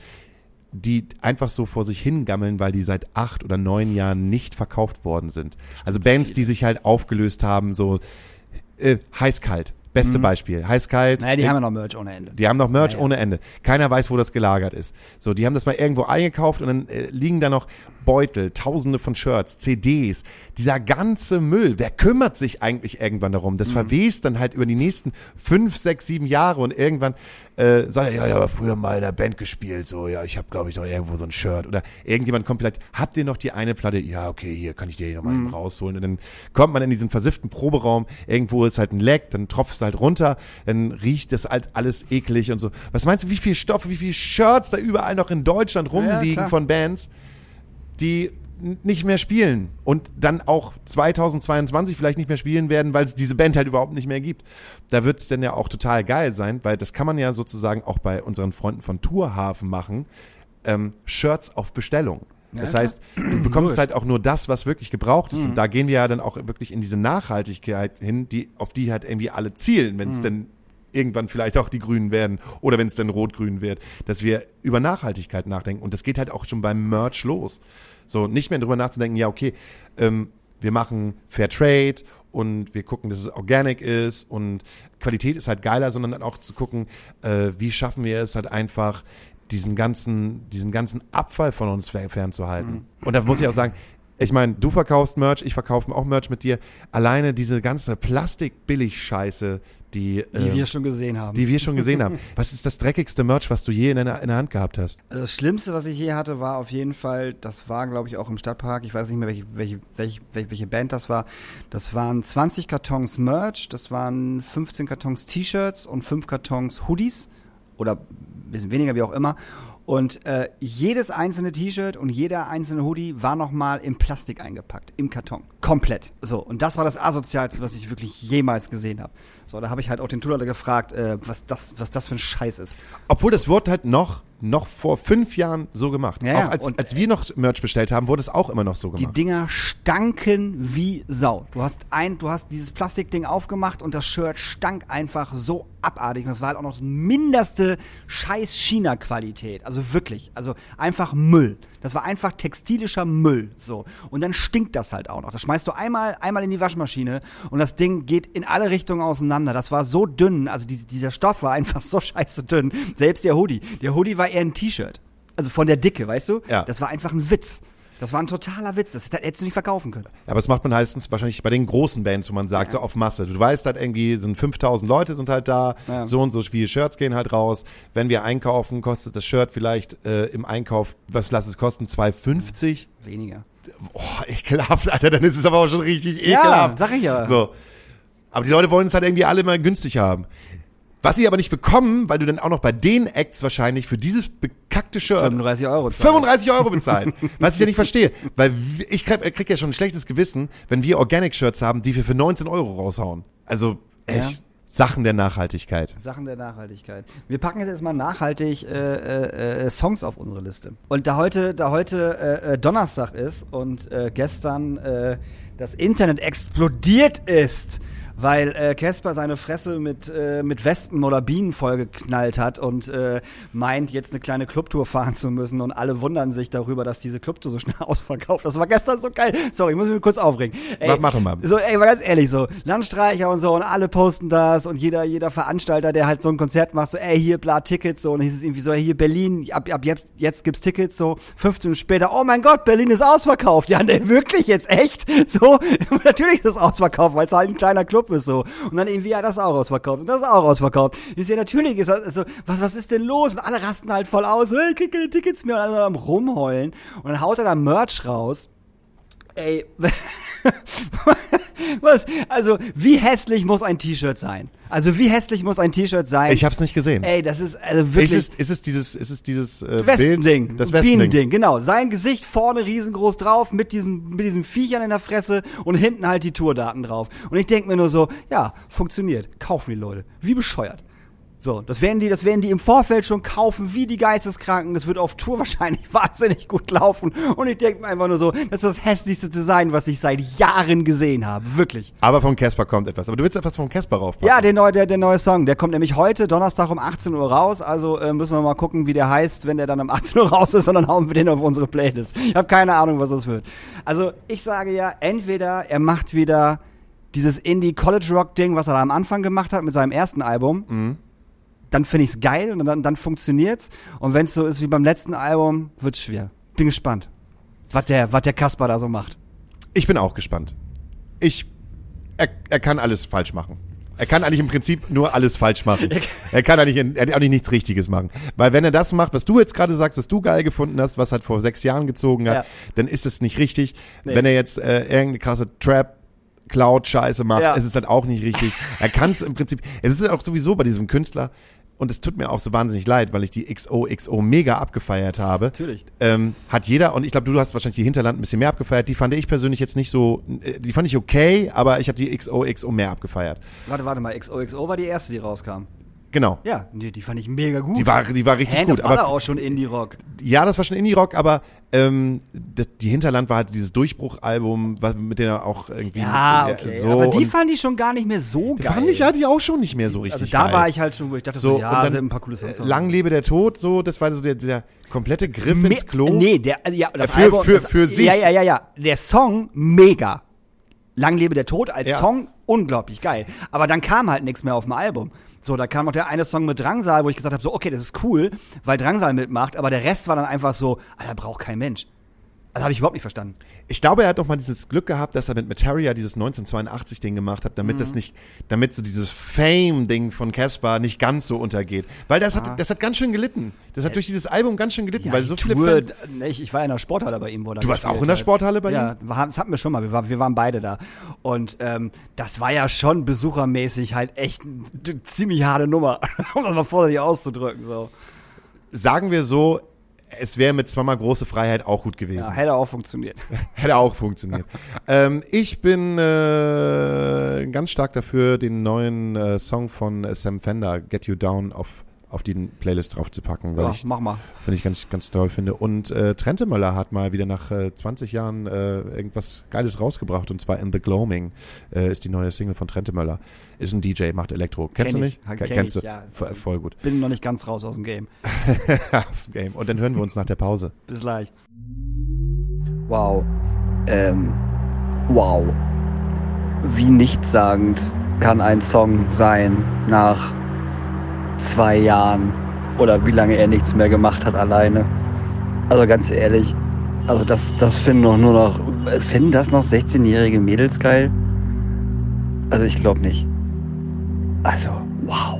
die einfach so vor sich hingammeln, weil die seit acht oder neun Jahren nicht verkauft worden sind. Also Bands, die sich halt aufgelöst haben, so äh, heiß-kalt. Beste Beispiel. Heiß-kalt. Naja, die äh, haben ja noch Merch ohne Ende. die haben noch Merch Ja, ja. ohne Ende. Keiner weiß, wo das gelagert ist. So, die haben das mal irgendwo eingekauft und dann äh, liegen da noch Beutel, tausende von Shirts, CDs. Dieser ganze Müll, wer kümmert sich eigentlich irgendwann darum? Mhm. Das verwest dann halt über die nächsten fünf, sechs, sieben Jahre und irgendwann äh, sagt er, ja, ja, aber früher mal in der Band gespielt, so, ja, ich habe glaube ich noch irgendwo so ein Shirt oder irgendjemand kommt vielleicht, habt ihr noch die eine Platte? Ja, okay, hier kann ich dir noch mal Mhm. rausholen und dann kommt man in diesen versifften Proberaum, irgendwo ist halt ein Leck, dann tropfst du halt runter, dann riecht das halt alles eklig und so. Was meinst du, wie viel Stoffe, wie viele Shirts da überall noch in Deutschland rumliegen klar. von Bands, die nicht mehr spielen und dann auch 2022 vielleicht nicht mehr spielen werden, weil es diese Band halt überhaupt nicht mehr gibt. Da wird es dann ja auch total geil sein, weil das kann man ja sozusagen auch bei unseren Freunden von Tourhafen machen, ähm, Shirts auf Bestellung. Ja, das heißt, du bekommst halt auch nur das, was wirklich gebraucht Mhm. ist. Und da gehen wir ja dann auch wirklich in diese Nachhaltigkeit hin, die, auf die halt irgendwie alle zielen, wenn es Mhm. denn irgendwann vielleicht auch die Grünen werden oder wenn es dann rot-grün wird, dass wir über Nachhaltigkeit nachdenken. Und das geht halt auch schon beim Merch los. So, nicht mehr drüber nachzudenken, ja, okay, ähm, wir machen Fair Trade und wir gucken, dass es organic ist und Qualität ist halt geiler, sondern dann auch zu gucken, äh, wie schaffen wir es halt einfach, diesen ganzen, diesen ganzen Abfall von uns fer- fernzuhalten. Und da muss ich auch sagen, ich meine, du verkaufst Merch, ich verkaufe auch Merch mit dir. Alleine diese ganze Plastik-Billig-Scheiße, die, Die ähm, wir schon gesehen haben. die wir schon gesehen haben. [LAUGHS] Was ist das dreckigste Merch, was du je in der, in der Hand gehabt hast? Also das Schlimmste, was ich je hatte, war auf jeden Fall, das war, glaube ich, auch im Stadtpark. Ich weiß nicht mehr, welche, welche, welche, welche, Band das war. Das waren 20 Kartons Merch, das waren 15 Kartons T-Shirts und 5 Kartons Hoodies. Oder ein bisschen weniger, wie auch immer. Und äh, jedes einzelne T-Shirt und jeder einzelne Hoodie war nochmal in Plastik eingepackt, im Karton. Komplett. So, und das war das Asozialste, was ich wirklich jemals gesehen habe. So, da habe ich halt auch den Tuller gefragt, äh, was, das, was das für ein Scheiß ist. Obwohl das wurde halt noch, noch vor fünf Jahren so gemacht. Ja, auch als, und- als wir noch Merch bestellt haben, wurde es auch immer noch so Die gemacht. Dinger stanken wie Sau. Du hast ein, du hast dieses Plastikding aufgemacht und das Shirt stank einfach so abartig. Und das war halt auch noch mindeste scheiß China-Qualität. Also wirklich. Also einfach Müll. Das war einfach textilischer Müll. So. Und dann stinkt das halt auch noch. Das schmeißt du einmal, einmal in die Waschmaschine und das Ding geht in alle Richtungen auseinander. Das war so dünn. Also die, dieser Stoff war [LAUGHS] einfach so scheiße dünn. Selbst der Hoodie. Der Hoodie war eher ein T-Shirt. Also von der Dicke, weißt du? Ja. Das war einfach ein Witz. Das war ein totaler Witz. Das hättest du nicht verkaufen können. Aber das macht man meistens wahrscheinlich bei den großen Bands, wo man sagt, so auf Masse. Du weißt halt irgendwie, sind 5000 Leute sind halt da, Ja. so und so viele Shirts gehen halt raus. Wenn wir einkaufen, kostet das Shirt vielleicht äh, im Einkauf, was lass es kosten, 2,50? Weniger. Oh, ekelhaft, Alter, dann ist es aber auch schon richtig Ja, ekelhaft. sag ich ja. So. Aber die Leute wollen es halt irgendwie alle mal günstig haben. Was sie aber nicht bekommen, weil du dann auch noch bei den Acts wahrscheinlich für dieses bekackte Shirt 35 Euro. zahlen. 35 Euro bezahlen. [LAUGHS] Was ich ja nicht verstehe. Weil ich krieg, äh, krieg ja schon ein schlechtes Gewissen, wenn wir Organic-Shirts haben, die wir für 19 Euro raushauen. Also echt Ja. Sachen der Nachhaltigkeit. Sachen der Nachhaltigkeit. Wir packen jetzt erstmal nachhaltig äh, äh, äh, Songs auf unsere Liste. Und da heute, da heute äh, äh, Donnerstag ist und äh, gestern äh, das Internet explodiert ist, weil äh, Casper seine Fresse mit, äh, mit Wespen oder Bienen vollgeknallt hat und äh, meint, jetzt eine kleine Clubtour fahren zu müssen und alle wundern sich darüber, dass diese Clubtour so schnell [LAUGHS] ausverkauft. Das war gestern so geil. Sorry, ich muss mich kurz aufregen. Ey, Mach- mal. So, ey, mal ganz ehrlich, so, Landstreicher und so und alle posten das und jeder, jeder Veranstalter, der halt so ein Konzert macht, so, ey, hier, bla, Tickets, so, und hieß es irgendwie so, ey, hier, Berlin, ab, ab jetzt, jetzt gibt's Tickets, so, 15 Minuten später, oh mein Gott, Berlin ist ausverkauft. Ja, ne, wirklich jetzt, echt? [LAUGHS] So, [LAUGHS] natürlich ist es ausverkauft, weil es halt ein kleiner Club ist, so. Und dann irgendwie, ja, das ist auch ausverkauft und das ist auch ausverkauft. Ist ja, natürlich ist das, so, was, was ist denn los? Und alle rasten halt voll aus, hey, ich krieg keine Tickets mehr, und alle am rumheulen. Und dann haut er da Merch raus. Ey, [LAUGHS] [LAUGHS] was? Also, wie hässlich muss ein T-Shirt sein? Also, wie hässlich muss ein T-Shirt sein? Ich hab's nicht gesehen. Ey, das ist also wirklich. ist, es, ist es dieses, ist es dieses äh, Westending, Bild? Das Westending. Genau. Sein Gesicht vorne riesengroß drauf, mit diesen, mit diesen Viechern in der Fresse und hinten halt die Tourdaten drauf. Und ich denk mir nur so, ja, funktioniert. Kaufen die Leute. Wie bescheuert. So, das werden die, das werden die im Vorfeld schon kaufen, wie die Geisteskranken. Das wird auf Tour [LAUGHS] wahrscheinlich wahnsinnig gut laufen. Und ich denke mir einfach nur so, das ist das hässlichste Design, was ich seit Jahren gesehen habe. Wirklich. Aber von Casper kommt etwas. Aber du willst etwas von Casper raufpacken. Ja, der neue, der, der neue Song, der kommt nämlich heute, Donnerstag um 18 Uhr raus. Also äh, müssen wir mal gucken, wie der heißt, wenn der dann um 18 Uhr raus ist und dann hauen wir den auf unsere Playlist. Ich habe keine Ahnung, was das wird. Also ich sage ja, entweder er macht wieder dieses Indie-College-Rock-Ding, was er da am Anfang gemacht hat mit seinem ersten Album. Dann finde ich's geil und dann, dann funktioniert's. Und wenn es so ist wie beim letzten Album, wird's schwer. Bin gespannt, was der, was der Kasper da so macht. Ich bin auch gespannt. Ich, er, er kann alles falsch machen. Er kann eigentlich im Prinzip nur alles falsch machen. [LAUGHS] Er kann eigentlich, er hat eigentlich nichts Richtiges machen. Weil wenn er das macht, was du jetzt gerade sagst, was du geil gefunden hast, was halt vor sechs Jahren gezogen hat, Ja. dann ist es nicht richtig. Nee. Wenn er jetzt äh, irgendeine krasse Trap Cloud-Scheiße macht, Ja. ist es halt auch nicht richtig. Er kann es im Prinzip, es ist auch sowieso bei diesem Künstler, und es tut mir auch so wahnsinnig leid, weil ich die XOXO mega abgefeiert habe. Natürlich. Ähm, hat jeder, und ich glaube, du hast wahrscheinlich die Hinterland ein bisschen mehr abgefeiert. Die fand ich persönlich jetzt nicht so, äh, die fand ich okay, aber ich habe die XOXO mehr abgefeiert. Warte, warte mal, XOXO war die erste, die rauskam. Genau. Ja, nee, die fand ich mega gut. Die war, die war richtig Hä, gut. das war aber da auch schon Indie-Rock. ja, das war schon Indie-Rock, aber ähm, das, die Hinterland war halt dieses Durchbruchalbum, was- mit dem er auch irgendwie Ja, äh, okay. so aber die fand ich schon gar nicht mehr so die geil. fand ich, hatte ich auch schon nicht mehr so richtig also da geil. war ich halt schon, wo ich dachte so, so, ja, dann, sind ein paar coole Songs. äh, Lang lebe der Tod, so, das war so der, der komplette Griff Me- ins Klo. Nee, der, also ja, das Für- Album, für- das, für sich. Ja, ja, ja, ja. Der Song, mega. Lang lebe der Tod als Ja. Song, unglaublich geil. Aber dann kam halt nichts mehr auf dem Album. So, da kam noch der eine Song mit Drangsal, wo ich gesagt habe, so, okay, das ist cool, weil Drangsal mitmacht, aber der Rest war dann einfach so, Alter, braucht kein Mensch. Also habe ich überhaupt nicht verstanden. Ich glaube, er hat noch mal dieses Glück gehabt, dass er mit Materia dieses 1982-Ding gemacht hat, damit Mhm. das nicht, damit so dieses Fame-Ding von Caspar nicht ganz so untergeht. Weil das hat, das hat ganz schön gelitten. Das hat durch dieses Album ganz schön gelitten, weil die so viele Tour, Fans. ne, ich, ich war in der Sporthalle bei ihm, wo er Du warst auch in der. Sporthalle bei ja, ihm? Ja, das hatten wir schon mal. Wir, war, wir waren beide da. Und ähm, das war ja schon besuchermäßig halt echt eine ziemlich harte Nummer, [LAUGHS] um das mal vorsichtig auszudrücken. So. Sagen wir so, es wäre mit zweimal große Freiheit auch gut gewesen. Ja, hätte auch funktioniert. [LAUGHS] Hätte auch funktioniert. ähm, ich bin äh, ganz stark dafür, den neuen äh, Song von äh, Sam Fender, Get You Down, auf, auf die Playlist draufzupacken, weil Ja, ich mach mal. Finde ich ganz, ganz toll finde. Und äh, Trente Möller hat mal wieder nach äh, 20 Jahren äh, irgendwas Geiles rausgebracht. Und zwar In the Gloaming äh, ist die neue Single von Trente Möller. Ist ein DJ, macht Elektro. Kennst Kenn du ich. nicht? Ke- kenn Kennst ich, du? ja. Voll, voll gut. Bin noch nicht ganz raus aus dem Game. [LAUGHS] Das Game. Und dann hören wir uns nach der Pause. Bis gleich. Wow. Ähm, wow. Wie nichtssagend kann ein Song sein nach zwei Jahren oder wie lange er nichts mehr gemacht hat alleine. Also ganz ehrlich, Also das, das finden doch nur noch, finden das noch 16-jährige Mädels geil? Also ich glaube nicht. Also, wow.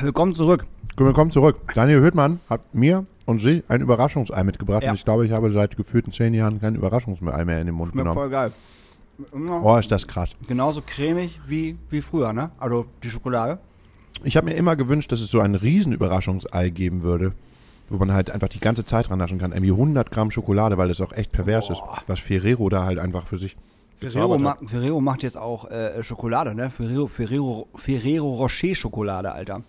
Willkommen zurück. Willkommen zurück. Daniel Höhtmann hat mir und Sie ein Überraschungsei mitgebracht. Ja. Und ich glaube, ich habe seit gefühlten zehn Jahren kein Überraschungsei mehr in den Mund Schmeckt genommen. voll geil. Immer Oh, ist das krass. Genauso cremig wie, wie früher, ne? Also die Schokolade. Ich habe mir immer gewünscht, dass es so ein riesen Überraschungsei geben würde, wo man halt einfach die ganze Zeit rannaschen kann. Irgendwie 100 Gramm Schokolade, weil das auch echt pervers ist. Was Ferrero da halt einfach für sich Ferrero, gezaubert ma. Ferrero macht jetzt auch äh, Schokolade, ne? Ferrero, Ferrero, Ferrero Rocher Schokolade, Alter.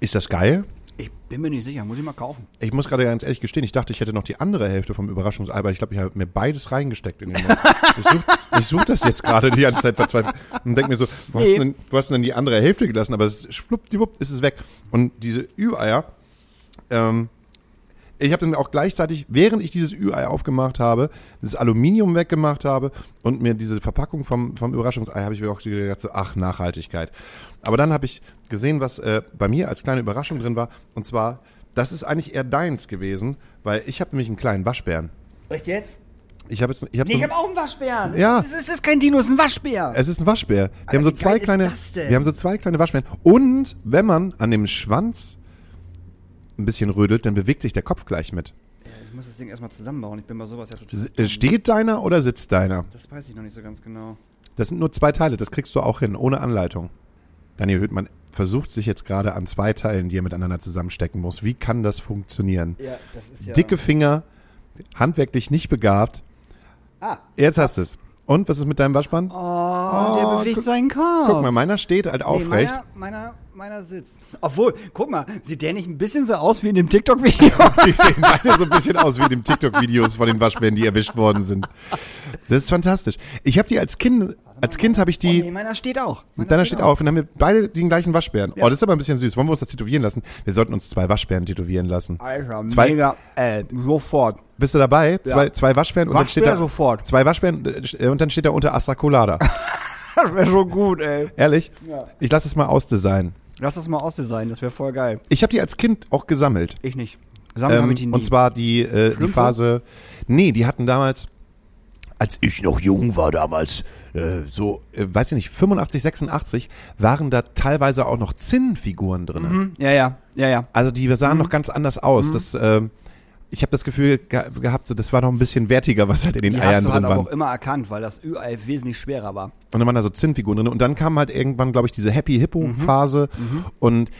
Ist das geil? Ich bin mir nicht sicher, muss ich mal kaufen. Ich muss gerade ganz ehrlich gestehen, ich dachte, ich hätte noch die andere Hälfte vom Überraschungsei, aber ich glaube, ich habe mir beides reingesteckt in den Mund. [LAUGHS] Ich suche such das jetzt gerade die ganze Zeit verzweifelt und denke mir so, wo hast, Nee. du denn, wo hast du denn die andere Hälfte gelassen? Aber es schwuppdiwupp ist es weg. Und diese Ü-Eier, ähm, ich habe dann auch gleichzeitig, während ich dieses Ü-Ei aufgemacht habe, das Aluminium weggemacht habe und mir diese Verpackung vom, vom Überraschungsei, habe ich mir auch gedacht, so, ach, Nachhaltigkeit. Aber dann habe ich gesehen, was äh, bei mir als kleine Überraschung drin war. Und zwar, das ist eigentlich eher deins gewesen, weil ich habe nämlich einen kleinen Waschbären. Echt jetzt? Ich habe jetzt, ich habe Nee, so, ich habe auch einen Waschbären. Ja. Es ist, es ist kein Dino, es ist ein Waschbär. es ist ein Waschbär. Wir Alter, haben so zwei kleine, das denn? wir haben so zwei kleine Waschbären. Und wenn man an dem Schwanz ein bisschen rödelt, dann bewegt sich der Kopf gleich mit. Ich muss das Ding erstmal zusammenbauen. Ich bin bei sowas ja total. Steht deiner oder sitzt deiner? Das weiß ich noch nicht so ganz genau. Das sind nur zwei Teile, das kriegst du auch hin, ohne Anleitung. Daniel Höhtmann versucht sich jetzt gerade an zwei Teilen, die er miteinander zusammenstecken muss. Wie kann das funktionieren? Ja, das ist ja. Dicke Finger, handwerklich nicht begabt. Ah. Jetzt hast du es. Und was ist mit deinem Waschband? Oh, der Oh, bewegt guck- seinen Kopf. Guck mal, meiner steht halt Nee, aufrecht. meiner, meiner, meiner sitzt. Obwohl, guck mal, sieht der nicht ein bisschen so aus wie in dem TikTok-Video? [LAUGHS] Die sehen beide so ein bisschen aus wie in den TikTok-Videos von den Waschbären, die erwischt worden sind. Das ist fantastisch. Ich habe die als Kind, als Kind habe ich Oh, nee, die, meiner steht auch. Meiner deiner steht auf und haben wir beide den gleichen Waschbären. Ja. Oh, das ist aber ein bisschen süß. Wollen wir uns das tätowieren lassen? Wir sollten uns zwei Waschbären tätowieren lassen. Alter, Zwei- mega, äh, sofort. Bist du dabei? Zwei, zwei Waschbären und dann steht Waschbär da sofort. zwei Waschbären äh, und dann steht da unter Astra Colada. [LAUGHS] Das wäre schon gut, ey. Ehrlich? Ja. Ich lasse es mal ausdesignen. Lass das mal ausdesignen, das wäre voll geil. Ich habe die als Kind auch gesammelt. Ich nicht. Sammelt Ähm, habe ich die nie. und zwar die, äh, die? Phase. Nee, die hatten damals, als ich noch jung war damals, äh, so, äh, weiß ich nicht, 85, 86, waren da teilweise auch noch Zinnfiguren drin. Mhm, ja, ja, ja, ja. Also die sahen noch ganz anders aus. Mhm. Das, ähm, ich habe das Gefühl ge gehabt, so, das war noch ein bisschen wertiger, was halt in den Die Eiern hast du drin halt waren. auch immer erkannt, weil das Ü-Ei wesentlich schwerer war. Und dann waren da so Zinnfiguren drin. Und dann kam halt irgendwann, glaube ich, diese Happy Hippo Phase und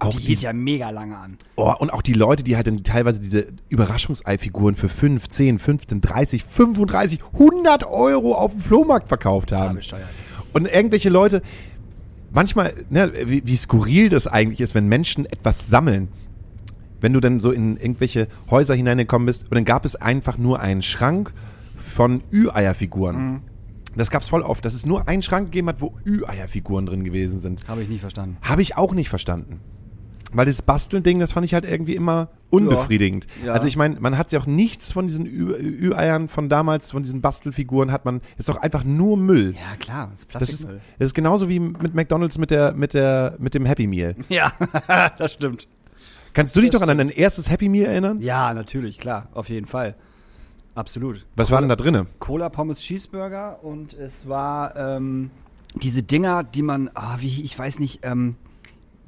auch Die hielt ja mega lange an. Oh, und auch die Leute, die halt dann teilweise diese Überraschungseifiguren für 5, 10, 15, 30, 35, 100 Euro auf dem Flohmarkt verkauft haben. Und irgendwelche Leute, manchmal, ne, wie, wie skurril das eigentlich ist, wenn Menschen etwas sammeln. Wenn du dann so in irgendwelche Häuser hineingekommen bist und dann gab es einfach nur einen Schrank von Ü-Eierfiguren. Das gab's voll oft, dass es nur einen Schrank gegeben hat, wo Ü-Eierfiguren drin gewesen sind. Habe ich nie verstanden. Habe ich auch nicht verstanden. Weil das Basteln-Ding, das fand ich halt irgendwie immer unbefriedigend. Ja. Also ich meine, man hat ja auch nichts von diesen Ü- Ü-Eiern von damals, von diesen Bastelfiguren, hat man, ist doch einfach nur Müll. Ja, klar, das ist Das ist, Plastikmüll. das ist genauso wie mit McDonalds mit der, mit der, mit dem Happy Meal. [LAUGHS] Ja, das stimmt. Kannst du dich noch an dein erstes Happy Meal erinnern? Ja, natürlich, klar, auf jeden Fall. Absolut. Was war denn da drinne? Cola Pommes Cheeseburger und es war ähm, diese Dinger, die man, ah, wie ich weiß nicht, ähm,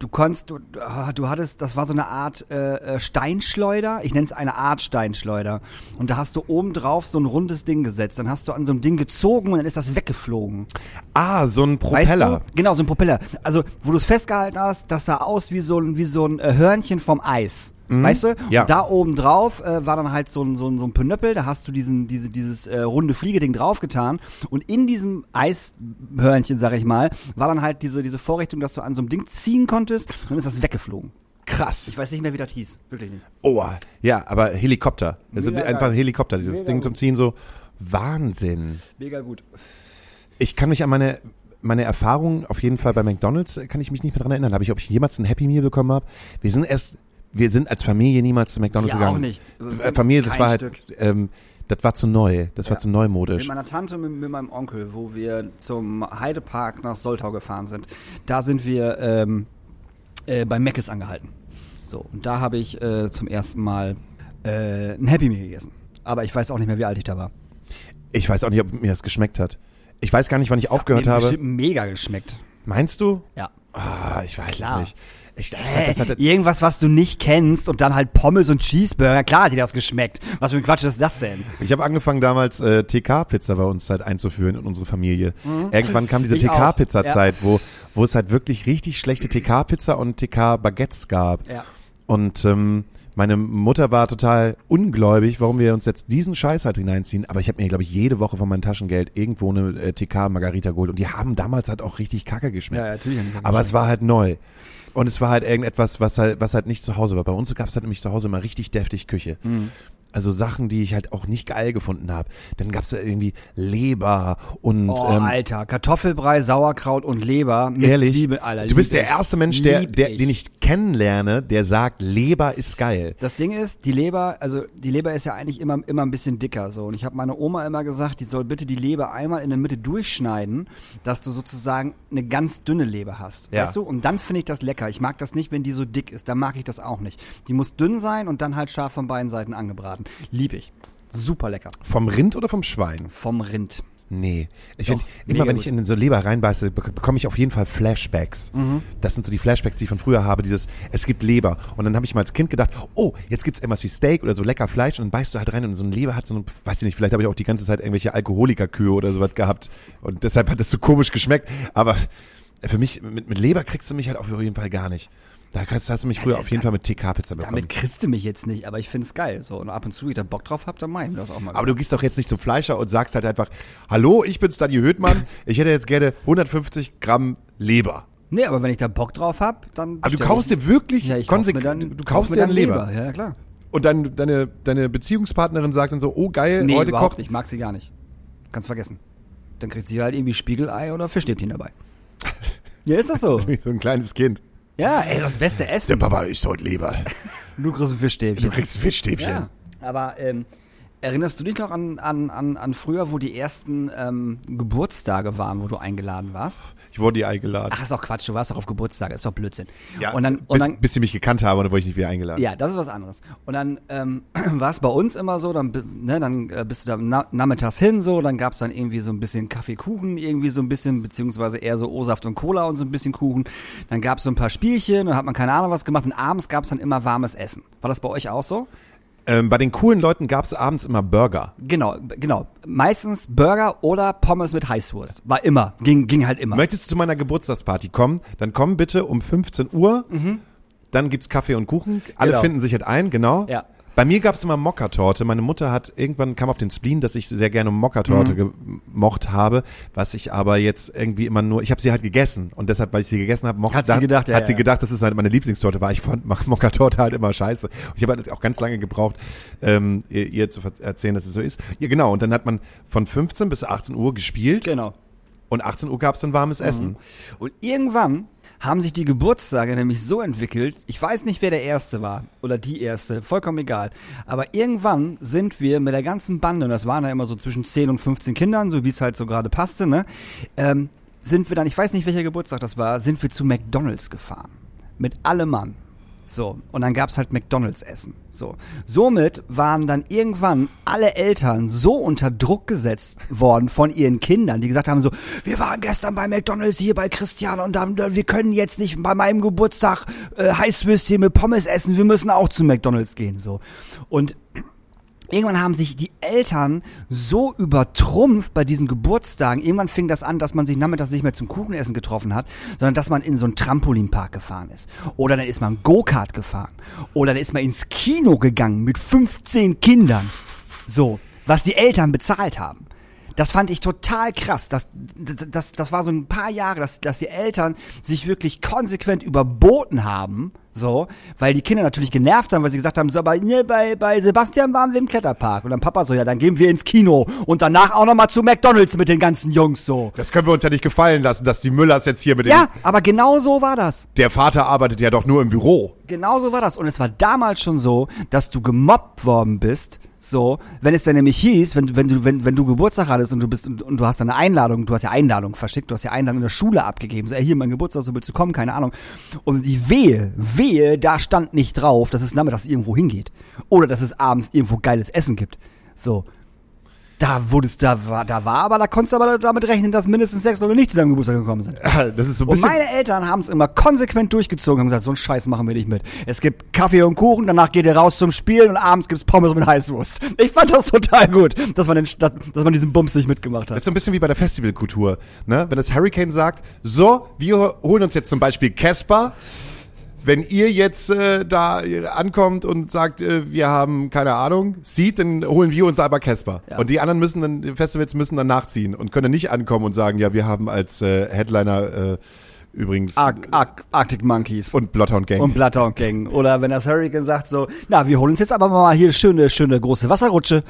du konntest, du, du hattest, das war so eine Art äh, äh, Steinschleuder. Ich nenne es eine Art Steinschleuder. Und da hast du oben drauf so ein rundes Ding gesetzt. Dann hast du an so einem Ding gezogen und dann ist das weggeflogen. Ah, so ein Propeller. Weißt du? Genau, so ein Propeller. Also, wo du es festgehalten hast, das sah aus wie so ein, wie so ein äh, Hörnchen vom Eis. Weißt du? Ja. Und da oben drauf äh, war dann halt so ein, so ein, so ein Penöppel, da hast du diesen, diese, dieses äh, runde Fliegeding draufgetan und in diesem Eishörnchen, sag ich mal, war dann halt diese, diese Vorrichtung, dass du an so einem Ding ziehen konntest und dann ist das weggeflogen. Krass. Ich weiß nicht mehr, wie das hieß. Wirklich nicht. Oh, ja, aber Helikopter. Also Mega einfach ein Helikopter, dieses Mega Ding gut. zum Ziehen, so Wahnsinn. Mega gut. Ich kann mich an meine, meine Erfahrungen auf jeden Fall bei McDonalds, kann ich mich nicht mehr dran erinnern. Habe ich, ob ich jemals ein Happy Meal bekommen habe? Wir sind erst, wir sind als Familie niemals zu McDonalds Ja, gegangen. auch nicht. Äh, Familie, das Kein war halt, ähm, das war zu neu. Das war Ja. zu neumodisch. Mit meiner Tante und mit, mit meinem Onkel, wo wir zum Heidepark nach Soltau gefahren sind, da sind wir ähm, äh, bei Meckes angehalten. So, und da habe ich äh, zum ersten Mal äh, ein Happy Meal gegessen. Aber ich weiß auch nicht mehr, wie alt ich da war. Ich weiß auch nicht, ob mir das geschmeckt hat. Ich weiß gar nicht, wann ich aufgehört Hat mir habe. bestimmt mega geschmeckt. Meinst du? Ja. Ah, ich weiß Klar. es nicht. Ich, das, Hä? das hat, Irgendwas, was du nicht kennst und dann halt Pommes und Cheeseburger. Klar hat dir das geschmeckt. Was für ein Quatsch ist das denn? ich habe angefangen damals äh, TK-Pizza bei uns halt einzuführen in unsere Familie. Irgendwann kam diese Mhm. TK-Pizza-Zeit, wo, wo es halt wirklich richtig schlechte TK-Pizza und TK-Baguettes gab. Ja. Und ähm, meine Mutter war total ungläubig, warum wir uns jetzt diesen Scheiß halt hineinziehen. Aber ich habe mir, glaube ich, jede Woche von meinem Taschengeld irgendwo eine äh, TK-Margarita geholt. Und die haben damals halt auch richtig kacke geschmeckt. Ja, ja, natürlich Aber es war halt neu. Und es war halt irgendetwas, was halt, was halt nicht zu Hause war. Bei uns gab es halt nämlich zu Hause immer richtig deftig Küche. Mhm. Also Sachen, die ich halt auch nicht geil gefunden habe. Dann gab es da irgendwie Leber und Oh, ähm, Alter. Kartoffelbrei, Sauerkraut und Leber mit ehrlich. Zwiebeln. Alter, du bist der erste Mensch, der, der, ich. den ich kennenlerne, der sagt, Leber ist geil. Das Ding ist, die Leber, also die Leber ist ja eigentlich immer, immer ein bisschen dicker so. Und ich habe meine Oma immer gesagt, die soll bitte die Leber einmal in der Mitte durchschneiden, dass du sozusagen eine ganz dünne Leber hast. Ja. Weißt du? Und dann finde ich das lecker. Ich mag das nicht, wenn die so dick ist. Dann mag ich das auch nicht. Die muss dünn sein und dann halt scharf von beiden Seiten angebraten. Lieb ich. Super lecker. Vom Rind oder vom Schwein? Vom Rind. Nee. Ich Doch, find, immer wenn ich in so Leber reinbeiße, bek- bekomme ich auf jeden Fall Flashbacks. Mhm. Das sind so die Flashbacks, die ich von früher habe. Dieses, es gibt Leber. Und dann habe ich mal als Kind gedacht, oh, jetzt gibt's irgendwas wie Steak oder so lecker Fleisch und dann beißt du halt rein und so eine Leber hat so eine, weiß ich nicht, vielleicht habe ich auch die ganze Zeit irgendwelche Alkoholikerkühe oder sowas gehabt. Und deshalb hat das so komisch geschmeckt. Aber für mich, mit, mit Leber kriegst du mich halt auf jeden Fall gar nicht. Da hast, hast du mich früher auf jeden Fall mit TK-Pizza bekommen. Damit kriegst du mich jetzt nicht, aber ich find's geil. So, und ab und zu, wenn ich da Bock drauf hab, dann mach ich mir das auch mal. Aber du gehst doch jetzt nicht zum Fleischer und sagst halt einfach, hallo, ich bin's Dani Höhtmann, ich hätte jetzt gerne 150 Gramm Leber. nee, aber wenn ich da Bock drauf hab, dann. Aber du kaufst dir wirklich ja, ich kauf konsequent, dann, du, du kauf kaufst mir dir dann eine Leber. Ja, klar. Und dann deine, deine Beziehungspartnerin sagt dann so, oh geil, Nee, heute kocht. Ich mag sie gar nicht. Kannst vergessen. Dann kriegt sie halt irgendwie Spiegelei oder Fischstäbchen dabei. [LAUGHS] ja, ist das so. Wie [LAUGHS] so ein kleines Kind. Ja, ey, das beste Der Essen. Papa isst heute Leber. [LAUGHS] Du kriegst ein Fischstäbchen. Du kriegst ein Fischstäbchen. ja. Aber ähm, erinnerst du dich noch an, an, an, an früher, wo die ersten ähm, Geburtstage waren, wo du eingeladen warst? Ich wurde dir eingeladen. Ach, ist doch Quatsch, du warst doch auf Geburtstage, ist doch Blödsinn. ja, und dann, bis, und dann bis sie mich gekannt haben, oder wurde ich nicht wieder eingeladen. Ja, das ist was anderes. Und dann ähm, [CLEARS THROAT] war es bei uns immer so, dann, ne, dann äh, bist du da na nachmittags hin, so, dann gab's dann irgendwie so ein bisschen Kaffeekuchen, irgendwie so ein bisschen, beziehungsweise eher so O-Saft und Cola und so ein bisschen Kuchen. Dann gab's so ein paar Spielchen, dann hat man keine Ahnung was gemacht und abends gab's dann immer warmes Essen. War das bei euch auch so? Ähm, bei den coolen Leuten gab's abends immer Burger. Genau, genau. Meistens Burger oder Pommes mit Heißwurst. War immer, ging, ging halt immer. Möchtest du zu meiner Geburtstagsparty kommen, dann komm bitte um 15 Uhr. Dann gibt's Kaffee und Kuchen. Alle Mhm. Genau. finden sich halt ein, genau. Ja. Bei mir gab's immer Mokkatorte. Meine Mutter hat irgendwann kam auf den Spleen, dass ich sehr gerne Mokkatorte Mhm. gemocht habe, was ich aber jetzt irgendwie immer nur, ich habe sie halt gegessen und deshalb, weil ich sie gegessen habe, mochte Hat sie gedacht, ja, hat sie ja. gedacht, dass es halt meine Lieblingstorte war. Ich fand Mok- Mokkatorte halt immer scheiße. Und ich habe halt auch ganz lange gebraucht, ähm, ihr, ihr zu erzählen, dass es so ist. Ja, genau. Und dann hat man von 15 bis 18 Uhr gespielt Genau. und 18 Uhr gab's dann warmes Essen. Und irgendwann haben sich die Geburtstage nämlich so entwickelt, ich weiß nicht, wer der Erste war oder die Erste, vollkommen egal. Aber irgendwann sind wir mit der ganzen Bande, und das waren ja immer so zwischen 10 und 15 Kindern, so wie es halt so gerade passte, ne, ähm, sind wir dann, ich weiß nicht, welcher Geburtstag das war, sind wir zu McDonalds gefahren. Mit allem Mann. So, und dann gab's halt McDonalds-Essen. So. Somit waren dann irgendwann alle Eltern so unter Druck gesetzt worden von ihren Kindern, die gesagt haben so, wir waren gestern bei McDonalds hier bei Christian und dann, wir können jetzt nicht bei meinem Geburtstag äh, Heißwürstchen mit Pommes essen, wir müssen auch zu McDonalds gehen. So. Und Irgendwann haben sich die Eltern so übertrumpft bei diesen Geburtstagen. Irgendwann fing das an, dass man sich nachmittags nicht mehr zum Kuchenessen getroffen hat, sondern dass man in so einen Trampolinpark gefahren ist. Oder dann ist man Go-Kart gefahren. Oder dann ist man ins Kino gegangen mit 15 Kindern. So, was die Eltern bezahlt haben. Das fand ich total krass. Das, das, das war so ein paar Jahre, dass, dass die Eltern sich wirklich konsequent überboten haben, so, weil die Kinder natürlich genervt haben, weil sie gesagt haben, so, aber ne, bei, bei Sebastian waren wir im Kletterpark. Und dann Papa so, ja, dann gehen wir ins Kino und danach auch nochmal zu McDonalds mit den ganzen Jungs, so. Das können wir uns ja nicht gefallen lassen, dass die Müllers jetzt hier mit Ja, den, aber genau so war das. der Vater arbeitet ja doch nur im Büro. Genau so war das. Und es war damals schon so, dass du gemobbt worden bist, So, wenn es dann nämlich hieß, wenn, wenn, du, wenn, wenn du Geburtstag hattest und du bist und, und du hast eine Einladung, du hast ja Einladung verschickt, du hast ja Einladung in der Schule abgegeben, so, ey, hier mein Geburtstag, so willst du kommen, keine Ahnung. Und die Wehe, Wehe, da stand nicht drauf, dass es nachmittags irgendwo hingeht. Oder dass es abends irgendwo geiles Essen gibt. So. Da wurde es, da war, da war, aber da konntest du aber damit rechnen, dass mindestens sechs Leute nicht zu deinem Geburtstag gekommen sind. Das ist so ein Und bisschen. meine Eltern haben es immer konsequent durchgezogen, haben gesagt, so einen Scheiß machen wir nicht mit. Es gibt Kaffee und Kuchen, danach geht ihr raus zum Spielen und abends gibt's Pommes mit Heißwurst. Ich fand das total gut, dass man, den, dass, dass man diesen Bums nicht mitgemacht Das hat. ist so ein bisschen wie bei der Festivalkultur. Ne? Wenn das Hurricane sagt, so, wir holen uns jetzt zum Beispiel Casper. Wenn ihr jetzt äh, da ankommt und sagt, äh, wir haben keine Ahnung, sieht, dann holen wir uns aber Casper. Ja. Und die anderen müssen dann, die Festivals müssen dann nachziehen und können nicht ankommen und sagen, ja, wir haben als äh, Headliner äh, übrigens Ar Ar Arctic Monkeys. und Bloodhound Gang. und Bloodhound Gang. Oder wenn das Hurricane sagt so, na, wir holen uns jetzt aber mal hier schöne, schöne große Wasserrutsche.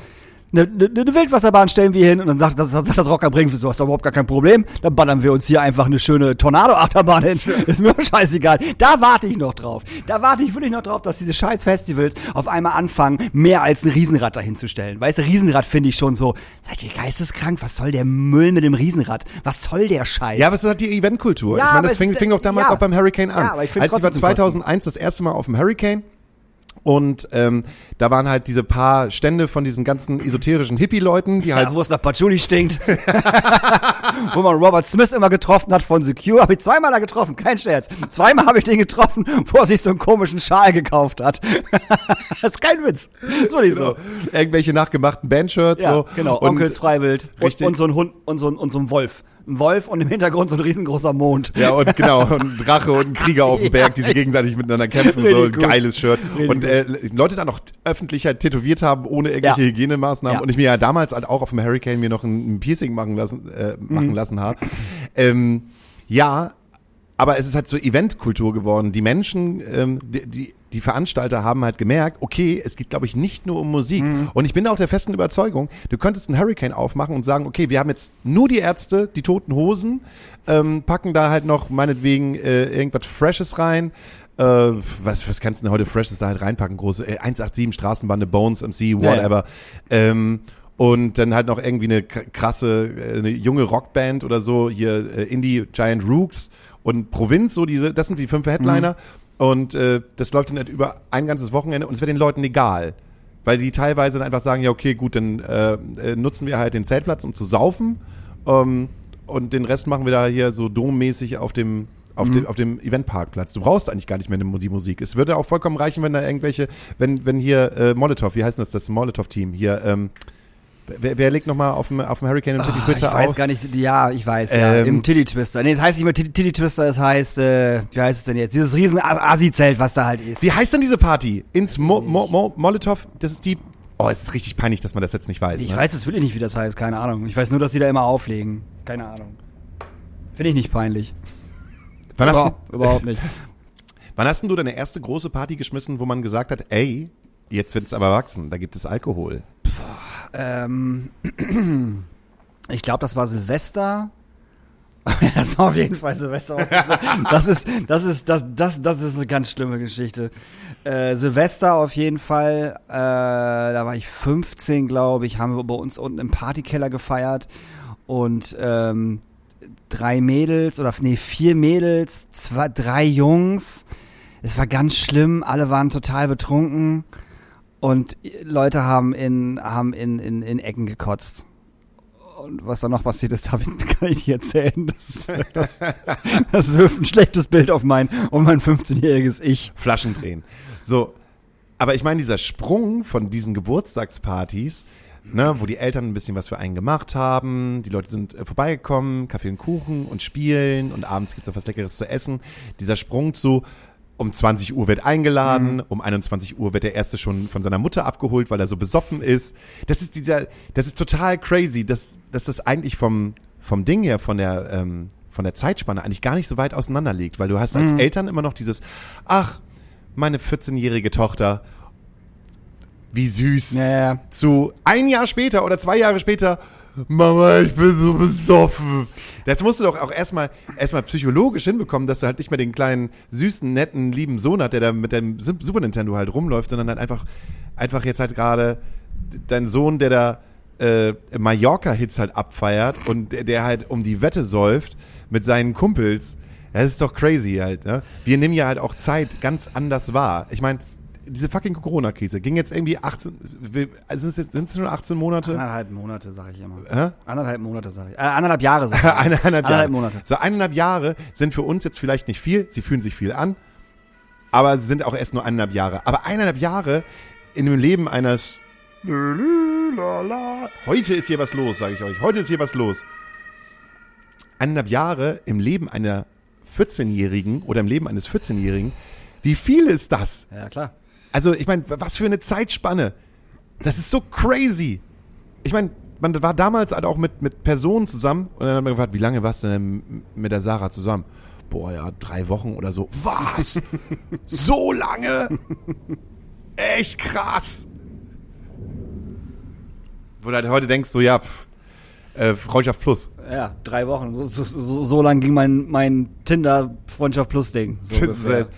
Eine, eine, Wildwasserbahn stellen wir hin und dann sagt das, sagt das Rocker bringen, so hast überhaupt gar kein Problem. Dann ballern wir uns hier einfach eine schöne Tornado-Achterbahn hin. Ist mir [LAUGHS] scheißegal. Da warte ich noch drauf. Da warte ich wirklich noch drauf, dass diese scheiß Festivals auf einmal anfangen, mehr als ein Riesenrad dahinzustellen. Weißt du, Riesenrad finde ich schon so, seid ihr geisteskrank? Was soll der Müll mit dem Riesenrad? Was soll der Scheiß? Ja, aber es ist halt die Eventkultur. Ja, ich meine, das fing, fing auch damals ja. auch beim Hurricane an. Ja, aber ich Als ich war trotzdem zum Kotzen. 2001 das erste Mal auf dem Hurricane und ähm, da waren halt diese paar Stände von diesen ganzen esoterischen Hippie-Leuten, die halt Ja, wo es nach Patchouli stinkt. [LAUGHS] wo man Robert Smith immer getroffen hat von Secure. Habe ich zweimal da getroffen, kein Scherz. Zweimal habe ich den getroffen, [LAUGHS] wo er sich so einen komischen Schal gekauft hat. [LAUGHS] das ist kein Witz. Das ist wirklich so, so. irgendwelche nachgemachten Bandshirts. Ja, so. genau. Und, Onkels Freiwild. Und, Richtig. und so ein Hund und so ein, und so ein Wolf. Ein Wolf und im Hintergrund so ein riesengroßer Mond. Ja, und genau, und ein Drache und ein Krieger auf dem [LAUGHS] Berg, die sich gegenseitig miteinander kämpfen. So ein gut. geiles Shirt. Richtig und äh, Leute dann noch öffentlich halt tätowiert haben, ohne irgendwelche Ja. Hygienemaßnahmen. Ja. Und ich mir ja damals halt auch auf dem Hurricane mir noch ein, ein Piercing machen lassen, äh, Mhm. machen lassen habe. Ähm, ja, aber es ist halt so Eventkultur geworden. Die Menschen, ähm, die, die, die Veranstalter haben halt gemerkt, okay, es geht, glaube ich, nicht nur um Musik. Mhm. Und ich bin auch der festen Überzeugung, du könntest einen Hurricane aufmachen und sagen, okay, wir haben jetzt nur die Ärzte, die toten Hosen, ähm, packen da halt noch meinetwegen äh, irgendwas Freshes rein. Äh, was, was kannst du denn heute Freshes da halt reinpacken? Große äh, 187 Straßenbande, Bones, MC, ja. whatever. Ähm, und dann halt noch irgendwie eine krasse, äh, eine junge Rockband oder so, hier äh, Indie Giant Rooks und Provinz, so diese, das sind die fünf Headliner. Und äh, das läuft dann halt über ein ganzes Wochenende und es wird den Leuten egal. Weil die teilweise dann einfach sagen, ja, okay, gut, dann äh, äh, nutzen wir halt den Zeltplatz, um zu saufen. Ähm, und den Rest machen wir da hier so dommäßig auf dem, auf, dem, auf dem Eventparkplatz. Du brauchst eigentlich gar nicht mehr die Musik. Es würde auch vollkommen reichen, wenn da irgendwelche, wenn, wenn hier äh, Molotov, wie heißt das, das Molotov-Team hier, ähm, wer, wer legt nochmal auf dem, auf dem Hurricane im City Ah, ich Twister weiß auf? gar nicht, ja, ich weiß, ja, Ähm, im Tilly Twister. Nee, es heißt nicht mehr Tilly, Tilly Twister, es heißt, äh, wie heißt es denn jetzt? Dieses riesen Asi-Zelt, was da halt ist. Wie heißt denn diese Party? Ins Mo, Mo, Mo, Molotov, das ist die, oh, es ist richtig peinlich, dass man das jetzt nicht weiß. Ich ne? weiß es wirklich nicht, wie das heißt, keine Ahnung. Ich weiß nur, dass die da immer auflegen. Keine Ahnung. Finde ich nicht peinlich. Wann hast, Überhaupt, überhaupt nicht. [LAUGHS] wann hast denn du deine erste große Party geschmissen, wo man gesagt hat, ey, jetzt wird's aber wachsen, da gibt es Alkohol? Ähm, [CLEARS THROAT] ich glaube, das war Silvester. [LAUGHS] das war auf jeden Fall Silvester. [LAUGHS] Das ist, das ist, das, das, das ist eine ganz schlimme Geschichte. Äh, Silvester auf jeden Fall. Äh, da war ich 15, glaube ich. Haben wir bei uns unten im Partykeller gefeiert und ähm, drei Mädels oder nee vier Mädels, zwei, drei Jungs. Es war ganz schlimm. Alle waren total betrunken. Und Leute haben in, haben in, in, in Ecken gekotzt. Und was da noch passiert ist, [LAUGHS] darf kann ich nicht erzählen. Das, das, das wirft ein schlechtes Bild auf mein, auf mein 15-jähriges Ich. Flaschen drehen. So, aber ich meine, dieser Sprung von diesen Geburtstagspartys, ne, wo die Eltern ein bisschen was für einen gemacht haben, die Leute sind äh, vorbeigekommen, Kaffee und Kuchen und spielen und abends gibt's noch was Leckeres zu essen. Dieser Sprung zu um 20 Uhr wird eingeladen, um 21 Uhr wird der erste schon von seiner Mutter abgeholt, weil er so besoffen ist. Das ist dieser, das ist total crazy, dass, dass das eigentlich vom, vom Ding her, von der, ähm, von der Zeitspanne eigentlich gar nicht so weit auseinander liegt, weil du hast als Eltern immer noch dieses, ach, meine 14-jährige Tochter, wie süß, Ja, zu ein Jahr später oder zwei Jahre später, Mama, ich bin so besoffen. Das musst du doch auch erstmal erstmal psychologisch hinbekommen, dass du halt nicht mehr den kleinen, süßen, netten, lieben Sohn hat, der da mit dem Super Nintendo halt rumläuft, sondern halt einfach, einfach jetzt halt gerade dein Sohn, der da äh, Mallorca-Hits halt abfeiert und der, der halt um die Wette säuft mit seinen Kumpels. Das ist doch crazy halt, ne? Wir nehmen ja halt auch Zeit ganz anders wahr. Ich meine, diese fucking Corona-Krise ging jetzt irgendwie 18, wir- also sind es schon 18 Monate? Anderthalb Monate, sag ich immer. Hä? Anderthalb Monate, sag ich. Äh, anderthalb Jahre, sag ich. [LAUGHS] eineinhalb Jahre. Anderthalb Monate. So eineinhalb Jahre sind für uns jetzt vielleicht nicht viel, sie fühlen sich viel an, aber sie sind auch erst nur eineinhalb Jahre. Aber eineinhalb Jahre in dem Leben eines Heute ist hier was los, sage ich euch. Heute ist hier was los. Eineinhalb Jahre im Leben einer 14-Jährigen oder im Leben eines 14-Jährigen, wie viel ist das? Ja, klar. Also, ich meine, was für eine Zeitspanne. Das ist so crazy. Ich meine, man war damals halt auch mit, mit Personen zusammen und dann hat man gefragt, wie lange warst du denn mit der Sarah zusammen? Boah, ja, drei Wochen oder so. Was? [LAUGHS] so lange? Echt krass. Wo du halt heute denkst, so, ja, pff, äh, Freundschaft plus. Ja, drei Wochen. So, so, so, so lang ging mein, mein Tinder-Freundschaft Plus-Ding. So Das ist, ungefähr. das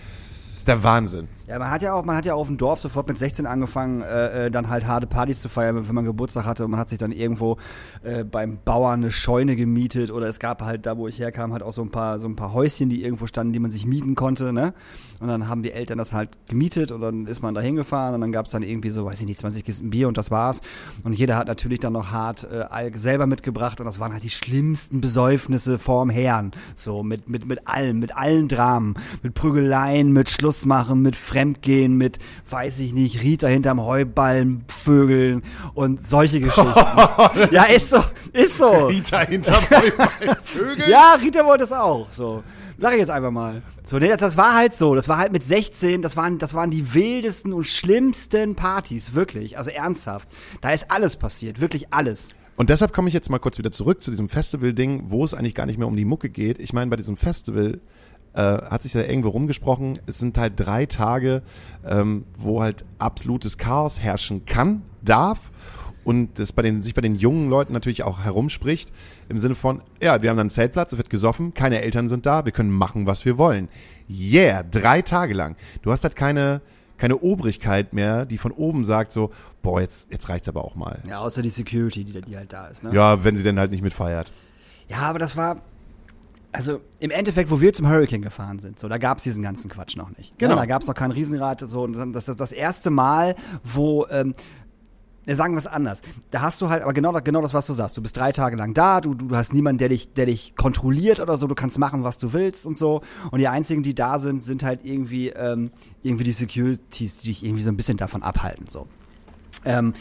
ist der Wahnsinn. Ja, man hat ja auch, man hat ja auf dem Dorf sofort mit 16 angefangen, äh, äh, dann halt harte Partys zu feiern, wenn man Geburtstag hatte und man hat sich dann irgendwo äh, beim Bauern eine Scheune gemietet oder es gab halt da, wo ich herkam, halt auch so ein paar, so ein paar Häuschen, die irgendwo standen, die man sich mieten konnte, ne? Und dann haben die Eltern das halt gemietet und dann ist man da hingefahren und dann gab es dann irgendwie so, weiß ich nicht, 20 Kisten Bier und das war's. Und jeder hat natürlich dann noch hart äh, selber mitgebracht und das waren halt die schlimmsten Besäufnisse vorm Herrn. So, mit, mit, mit allem, mit allen Dramen, mit Prügeleien, mit Schlussmachen, mit Fremdgehen, mit, weiß ich nicht, Rita hinterm Heuballen, Vögeln und solche Geschichten. [LAUGHS] ja, ist so, ist so. Rita hinterm Heuballen Vögel? Ja, Rita wollte es auch. So. Sag ich jetzt einfach mal. So, nee, das, das war halt so. Das war halt mit 16, das waren, das waren die wildesten und schlimmsten Partys, wirklich. Also ernsthaft. Da ist alles passiert, wirklich alles. Und deshalb komme ich jetzt mal kurz wieder zurück zu diesem Festival-Ding, wo es eigentlich gar nicht mehr um die Mucke geht. Ich meine, bei diesem Festival äh, hat sich ja irgendwo rumgesprochen, es sind halt drei Tage, ähm, wo halt absolutes Chaos herrschen kann, darf und das bei den, sich bei den jungen Leuten natürlich auch herumspricht, im Sinne von, ja, wir haben dann einen Zeltplatz, es wird gesoffen, keine Eltern sind da, wir können machen, was wir wollen. Yeah, drei Tage lang. Du hast halt keine, keine Obrigkeit mehr, die von oben sagt so, boah, jetzt, jetzt reicht's aber auch mal. Ja, außer die Security, die, die halt da ist. Ne? Ja, wenn sie denn halt nicht mitfeiert. Ja, aber das war. Also im Endeffekt, wo wir zum Hurricane gefahren sind, so da gab es diesen ganzen Quatsch noch nicht. Genau. Ja, da gab es noch kein Riesenrad. So, das ist das erste Mal, wo. Ähm, sagen wir es anders. Da hast du halt, aber genau, das- genau das, was du sagst. Du bist drei Tage lang da, du, du hast niemanden, der dich, der dich kontrolliert oder so, du kannst machen, was du willst und so. Und die einzigen, die da sind, sind halt irgendwie, ähm, irgendwie die Securities, die dich irgendwie so ein bisschen davon abhalten. So. Ähm,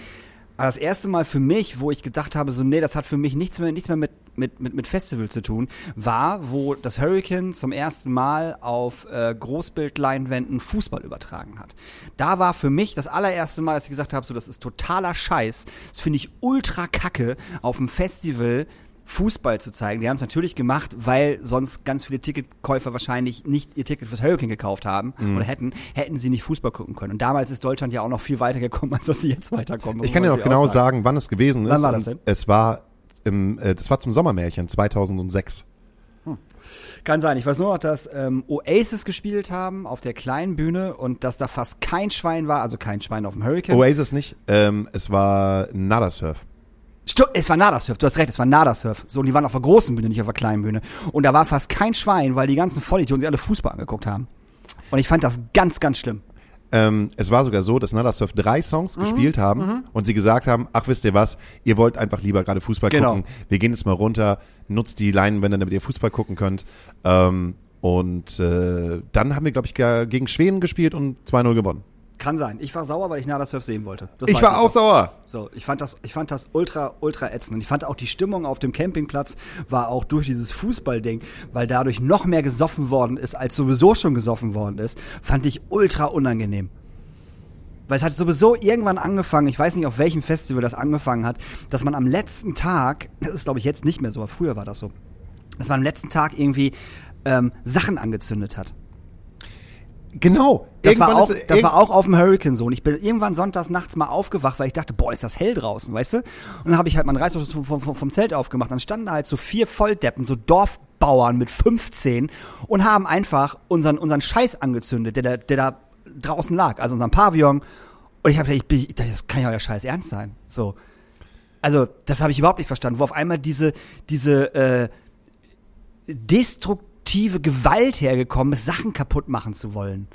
aber das erste Mal für mich, wo ich gedacht habe, so, nee, das hat für mich nichts mehr, nichts mehr mit, mit, mit, mit Festival zu tun, war, wo das Hurricane zum ersten Mal auf äh, Großbildleinwänden Fußball übertragen hat. Da war für mich das allererste Mal, dass ich gesagt habe, so, das ist totaler Scheiß. Das finde ich ultra kacke, auf dem Festival Fußball zu zeigen. Die haben es natürlich gemacht, weil sonst ganz viele Ticketkäufer wahrscheinlich nicht ihr Ticket fürs Hurricane gekauft haben Mhm. oder hätten, hätten sie nicht Fußball gucken können. Und damals ist Deutschland ja auch noch viel weiter gekommen, [LAUGHS] als dass sie jetzt weiterkommen. Ich kann dir noch natürlich genau auch sagen, wann es gewesen ist. Wann war das denn? Es war im, äh, das war zum Sommermärchen 2006. Kann sein. Ich weiß nur noch, dass ähm, Oasis gespielt haben auf der kleinen Bühne und dass da fast kein Schwein war, also kein Schwein auf dem Hurricane. Oasis nicht, ähm, es war Nada Surf. Stu es war Nadasurf, du hast recht, es war Nadasurf. So, und die waren auf der großen Bühne, nicht auf der kleinen Bühne. Und da war fast kein Schwein, weil die ganzen Vollidioten sich alle Fußball angeguckt haben. Und ich fand das ganz, ganz schlimm. Ähm, es war sogar so, dass Nada Surf drei Songs Mhm. gespielt haben und sie gesagt haben, ach wisst ihr was, ihr wollt einfach lieber gerade Fußball Genau. gucken. Wir gehen jetzt mal runter, nutzt die Leinwände, damit ihr Fußball gucken könnt. Ähm, und äh, dann haben wir, glaube ich, ge- gegen Schweden gespielt und 2-0 gewonnen. Kann sein. Ich war sauer, weil ich Nadasurf sehen wollte. Das ich war auch noch. sauer. So, ich fand das, ich fand das ultra, ultra ätzend. Und ich fand auch die Stimmung auf dem Campingplatz war auch durch dieses Fußballding, weil dadurch noch mehr gesoffen worden ist, als sowieso schon gesoffen worden ist, fand ich ultra unangenehm. Weil es hat sowieso irgendwann angefangen, ich weiß nicht, auf welchem Festival das angefangen hat, dass man am letzten Tag, das ist glaube ich jetzt nicht mehr so, aber früher war das so, dass man am letzten Tag irgendwie ähm, Sachen angezündet hat. Genau. Das, war Irgendwann auch, ist- das war auch auf dem Hurricane so. Und ich bin irgendwann sonntags nachts mal aufgewacht, weil ich dachte, boah, ist das hell draußen, weißt du? Und dann habe ich halt meinen Reißverschluss vom, vom, vom Zelt aufgemacht. Dann standen da halt so vier Volldeppen, so Dorfbauern mit 15 und haben einfach unseren, unseren Scheiß angezündet, der, da- der da draußen lag. Also unseren Pavillon Und ich habe ich, bin- ich dachte, das kann ja euer Scheiß ernst sein. So. Also, das habe ich überhaupt nicht verstanden, wo auf einmal diese, diese äh, destruktive Gewalt hergekommen ist, Sachen kaputt machen zu wollen.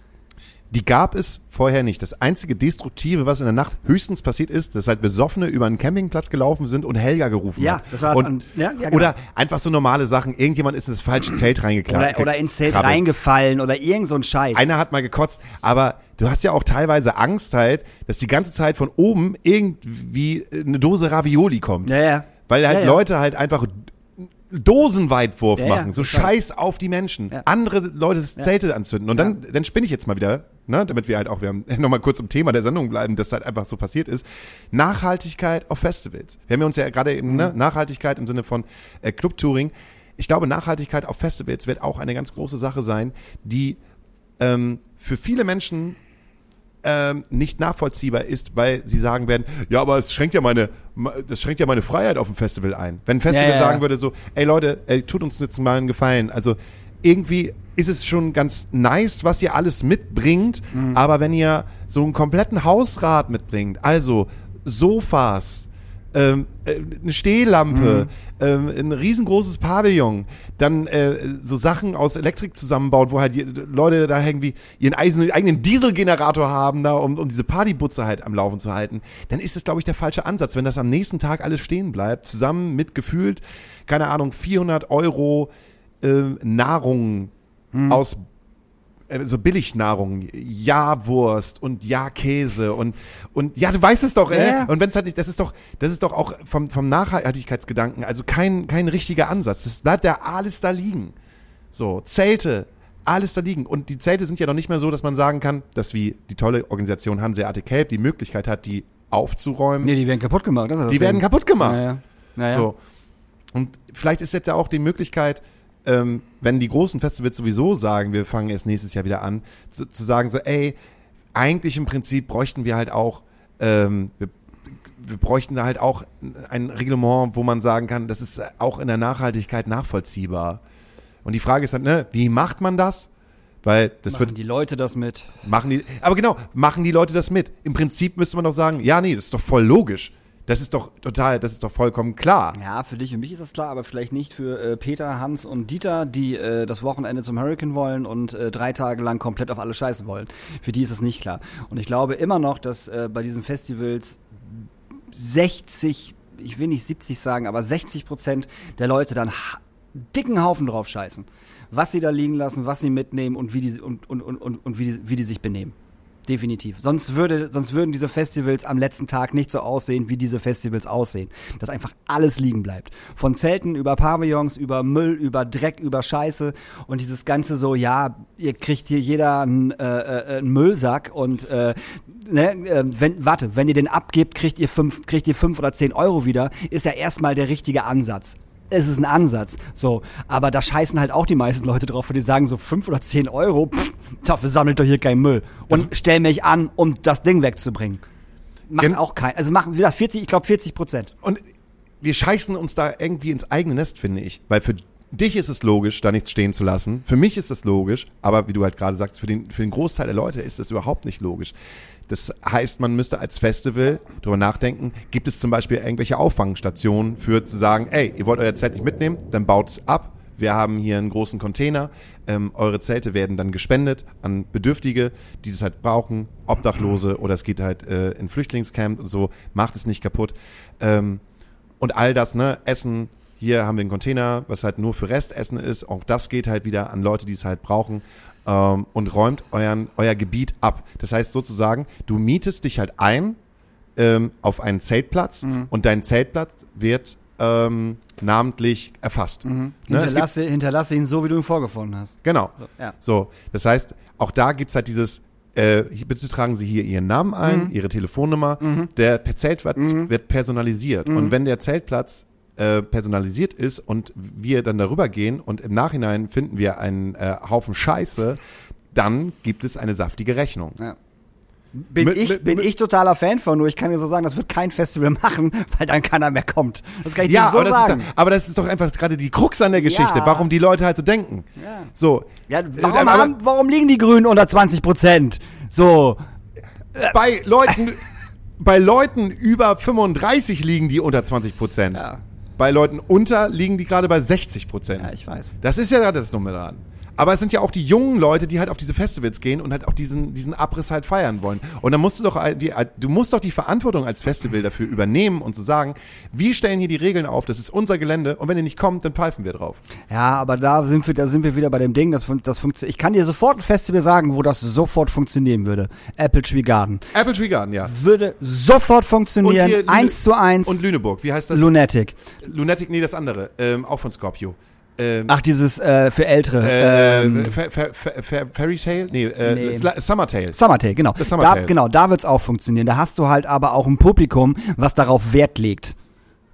Die gab es vorher nicht. Das einzige Destruktive, was in der Nacht höchstens passiert ist, dass halt Besoffene über einen Campingplatz gelaufen sind und Helga gerufen Ja, hat. das war das und, an- ja, ja, genau. Oder einfach so normale Sachen. Irgendjemand ist in das falsche Zelt reingeklatscht. Oder, oder ins Zelt krabbelt. reingefallen oder irgend so ein Scheiß. Einer hat mal gekotzt, aber du hast ja auch teilweise Angst halt, dass die ganze Zeit von oben irgendwie eine Dose Ravioli kommt. ja, ja. Weil halt Ja, ja. Leute halt einfach Dosenweitwurf Ja, ja, machen, so ich weiß. Scheiß auf die Menschen, Ja. andere Leute das Zelte anzünden und dann, dann spinne ich jetzt mal wieder, ne, damit wir halt auch, wir haben [LAUGHS] nochmal kurz im Thema der Sendung bleiben, dass halt einfach so passiert ist. Nachhaltigkeit auf Festivals. Wir haben ja uns ja gerade eben, Mhm. ne, Nachhaltigkeit im Sinne von äh, Clubtouring. Ich glaube, Nachhaltigkeit auf Festivals wird auch eine ganz große Sache sein, die ähm, für viele Menschen ähm, nicht nachvollziehbar ist, weil sie sagen werden, ja, aber es schränkt ja meine, das schränkt ja meine Freiheit auf dem Festival ein. Wenn ein Festival Ja, ja, sagen würde so, ey Leute, ey, tut uns jetzt mal einen Gefallen. Also irgendwie ist es schon ganz nice, was ihr alles mitbringt, Mhm. aber wenn ihr so einen kompletten Hausrat mitbringt, also Sofas, ähm, äh, eine Stehlampe, ähm, ein riesengroßes Pavillon, dann äh, so Sachen aus Elektrik zusammenbaut, wo halt die Leute da irgendwie ihren eisen, eigenen Dieselgenerator haben, da, um, um diese Partybutze halt am Laufen zu halten, dann ist das, glaube ich, der falsche Ansatz. Wenn das am nächsten Tag alles stehen bleibt, zusammen mit gefühlt, keine Ahnung, 400 Euro äh, Nahrung aus äh, so Billignahrung, ja Wurst und ja Käse und und ja, du weißt es doch, äh? Ja. Und wenn es halt nicht, das ist doch, das ist doch auch vom vom Nachhaltigkeitsgedanken, also kein kein richtiger Ansatz. Das bleibt ja alles da liegen. So Zelte, alles da liegen und die Zelte sind ja noch nicht mehr so, dass man sagen kann, dass wie die tolle Organisation Hanseatic Help die Möglichkeit hat, die aufzuräumen. Nee, die werden kaputt gemacht. Das ist das die werden Ding. kaputt gemacht. Naja. Naja. So. Und vielleicht ist jetzt ja auch die Möglichkeit, ähm, wenn die großen Festivals sowieso sagen, wir fangen erst nächstes Jahr wieder an, zu, zu sagen so, ey, eigentlich im Prinzip bräuchten wir halt auch, ähm, wir, wir bräuchten da halt auch ein Reglement, wo man sagen kann, das ist auch in der Nachhaltigkeit nachvollziehbar. Und die Frage ist dann, ne, wie macht man das? Weil das Machen wird die Leute das mit? Machen die, aber genau, machen die Leute das mit? Im Prinzip müsste man doch sagen, ja, nee, das ist doch voll logisch. Das ist doch total, das ist doch vollkommen klar. Ja, für dich und mich ist das klar, aber vielleicht nicht für äh, Peter, Hans und Dieter, die äh, das Wochenende zum Hurricane wollen und äh, drei Tage lang komplett auf alles scheißen wollen. Für die ist es nicht klar. Und ich glaube immer noch, dass äh, bei diesen Festivals 60, ich will nicht 70 sagen, aber 60 Prozent der Leute dann dicken Haufen drauf scheißen. Was sie da liegen lassen, was sie mitnehmen und wie die, und, und, und, und, und wie, die, wie die sich benehmen. Definitiv. Sonst, würde, sonst würden diese Festivals am letzten Tag nicht so aussehen, wie diese Festivals aussehen. Dass einfach alles liegen bleibt. Von Zelten über Pavillons, über Müll, über Dreck, über Scheiße und dieses Ganze so, ja, ihr kriegt hier jeder einen, äh, äh, einen Müllsack und äh, ne, äh, wenn, warte, wenn ihr den abgebt, kriegt ihr fünf, kriegt ihr fünf oder zehn Euro wieder, ist ja erstmal der richtige Ansatz es ist ein Ansatz. So, aber da scheißen halt auch die meisten Leute drauf, weil die sagen so fünf oder zehn Euro, pff, dafür sammelt doch hier keinen Müll. Und stell mich an, um das Ding wegzubringen. Macht Gen- auch kein, also machen wieder 40, ich glaube 40 Prozent. Und wir scheißen uns da irgendwie ins eigene Nest, finde ich. Weil für dich ist es logisch, da nichts stehen zu lassen. Für mich ist das logisch, aber wie du halt gerade sagst, für den, für den Großteil der Leute ist das überhaupt nicht logisch. Das heißt, man müsste als Festival drüber nachdenken, gibt es zum Beispiel irgendwelche Auffangstationen für zu sagen, ey, ihr wollt euer Zelt nicht mitnehmen, dann baut es ab. Wir haben hier einen großen Container. Ähm, eure Zelte werden dann gespendet an Bedürftige, die das halt brauchen, Obdachlose oder es geht halt äh, in Flüchtlingscamp und so. Macht es nicht kaputt. Ähm, und all das, ne, Essen, hier haben wir einen Container, was halt nur für Restessen ist. Auch das geht halt wieder an Leute, die es halt brauchen. Ähm, und räumt euren, euer Gebiet ab. Das heißt sozusagen, du mietest dich halt ein ähm, auf einen Zeltplatz und dein Zeltplatz wird ähm, namentlich erfasst. Ne, es gibt- Hinterlasse, hinterlasse ihn so, wie du ihn vorgefunden hast. Genau. So, ja. So, das heißt, auch da gibt's halt dieses, äh, bitte tragen Sie hier Ihren Namen ein, Mhm. Ihre Telefonnummer. Der per Zeltplatz wird personalisiert. Mhm. Und wenn der Zeltplatz äh, personalisiert ist und wir dann darüber gehen und im Nachhinein finden wir einen äh, Haufen Scheiße, dann gibt es eine saftige Rechnung. Ja. Bin, Mit- ich, mit- bin mit- ich totaler Fan von, nur ich kann dir so sagen, das wird kein Festival [LAUGHS] machen, weil dann keiner mehr kommt. Das kann ich Ja, dir so aber, das sagen. ist, doch- aber das ist doch einfach gerade die Krux an der Geschichte, Ja. warum die Leute halt so denken. Ja. So. Ja, Äh, warum, aber- haben, warum liegen die Grünen unter 20 Prozent? So. bei Leuten, bei Leuten über 35 liegen die unter 20 Prozent. Ja. Bei Leuten unter liegen die gerade bei 60 Prozent. Ja, ich weiß. Das ist ja gerade das Nummer dran. Aber es sind ja auch die jungen Leute, die halt auf diese Festivals gehen und halt auch diesen, diesen Abriss halt feiern wollen. Und dann musst du doch, die, du musst doch die Verantwortung als Festival dafür übernehmen und zu sagen, wir stellen hier die Regeln auf, das ist unser Gelände und wenn ihr nicht kommt, dann pfeifen wir drauf. Ja, aber da sind wir, da sind wir wieder bei dem Ding, das, das funktioniert. Ich kann dir sofort ein Festival sagen, wo das sofort funktionieren würde. Apple Tree Garden. Apple Tree Garden, ja. Es würde sofort funktionieren. Eins zu eins. Und Lüneburg, wie heißt das? Lunatic. Lunatic, nee, das andere, ähm, auch von Scorpio. Ähm, Ach, dieses äh, für Ältere. äh, ähm, Fa- Fa- Fa- Fa- Fairy Tale? Nee, äh, Nee. Summer Tale. Summertale, genau. Das Summertale. Da, genau, da wird's auch funktionieren. Da hast du halt aber auch ein Publikum, was darauf Wert legt.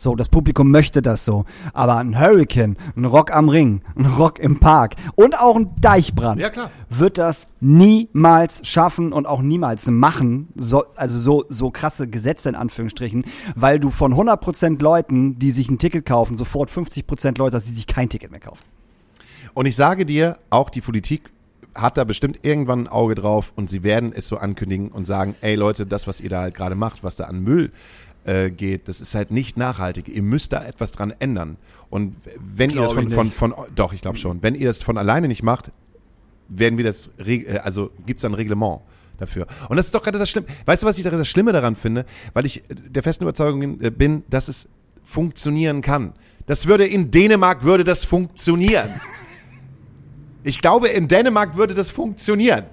So, das Publikum möchte das so. Aber ein Hurricane, ein Rock am Ring, ein Rock im Park und auch ein Deichbrand Ja, wird das niemals schaffen und auch niemals machen. So, also so, so krasse Gesetze in Anführungsstrichen, weil du von 100% Leuten, die sich ein Ticket kaufen, sofort 50% Leute hast, die sich kein Ticket mehr kaufen. Und ich sage dir, auch die Politik hat da bestimmt irgendwann ein Auge drauf und sie werden es so ankündigen und sagen, ey Leute, das, was ihr da halt gerade macht, was da an Müll äh, geht, das ist halt nicht nachhaltig. Ihr müsst da etwas dran ändern. Und wenn ihr das von, von, von, doch, ich glaube schon, wenn ihr das von alleine nicht macht, werden wir das, äh, also gibt's da ein Reglement dafür. Und das ist doch gerade das Schlimme. Weißt du, was ich da das Schlimme daran finde? Weil ich äh, der festen Überzeugung äh, bin, dass es funktionieren kann. Das würde in Dänemark würde das funktionieren. Ich glaube, in Dänemark würde das funktionieren.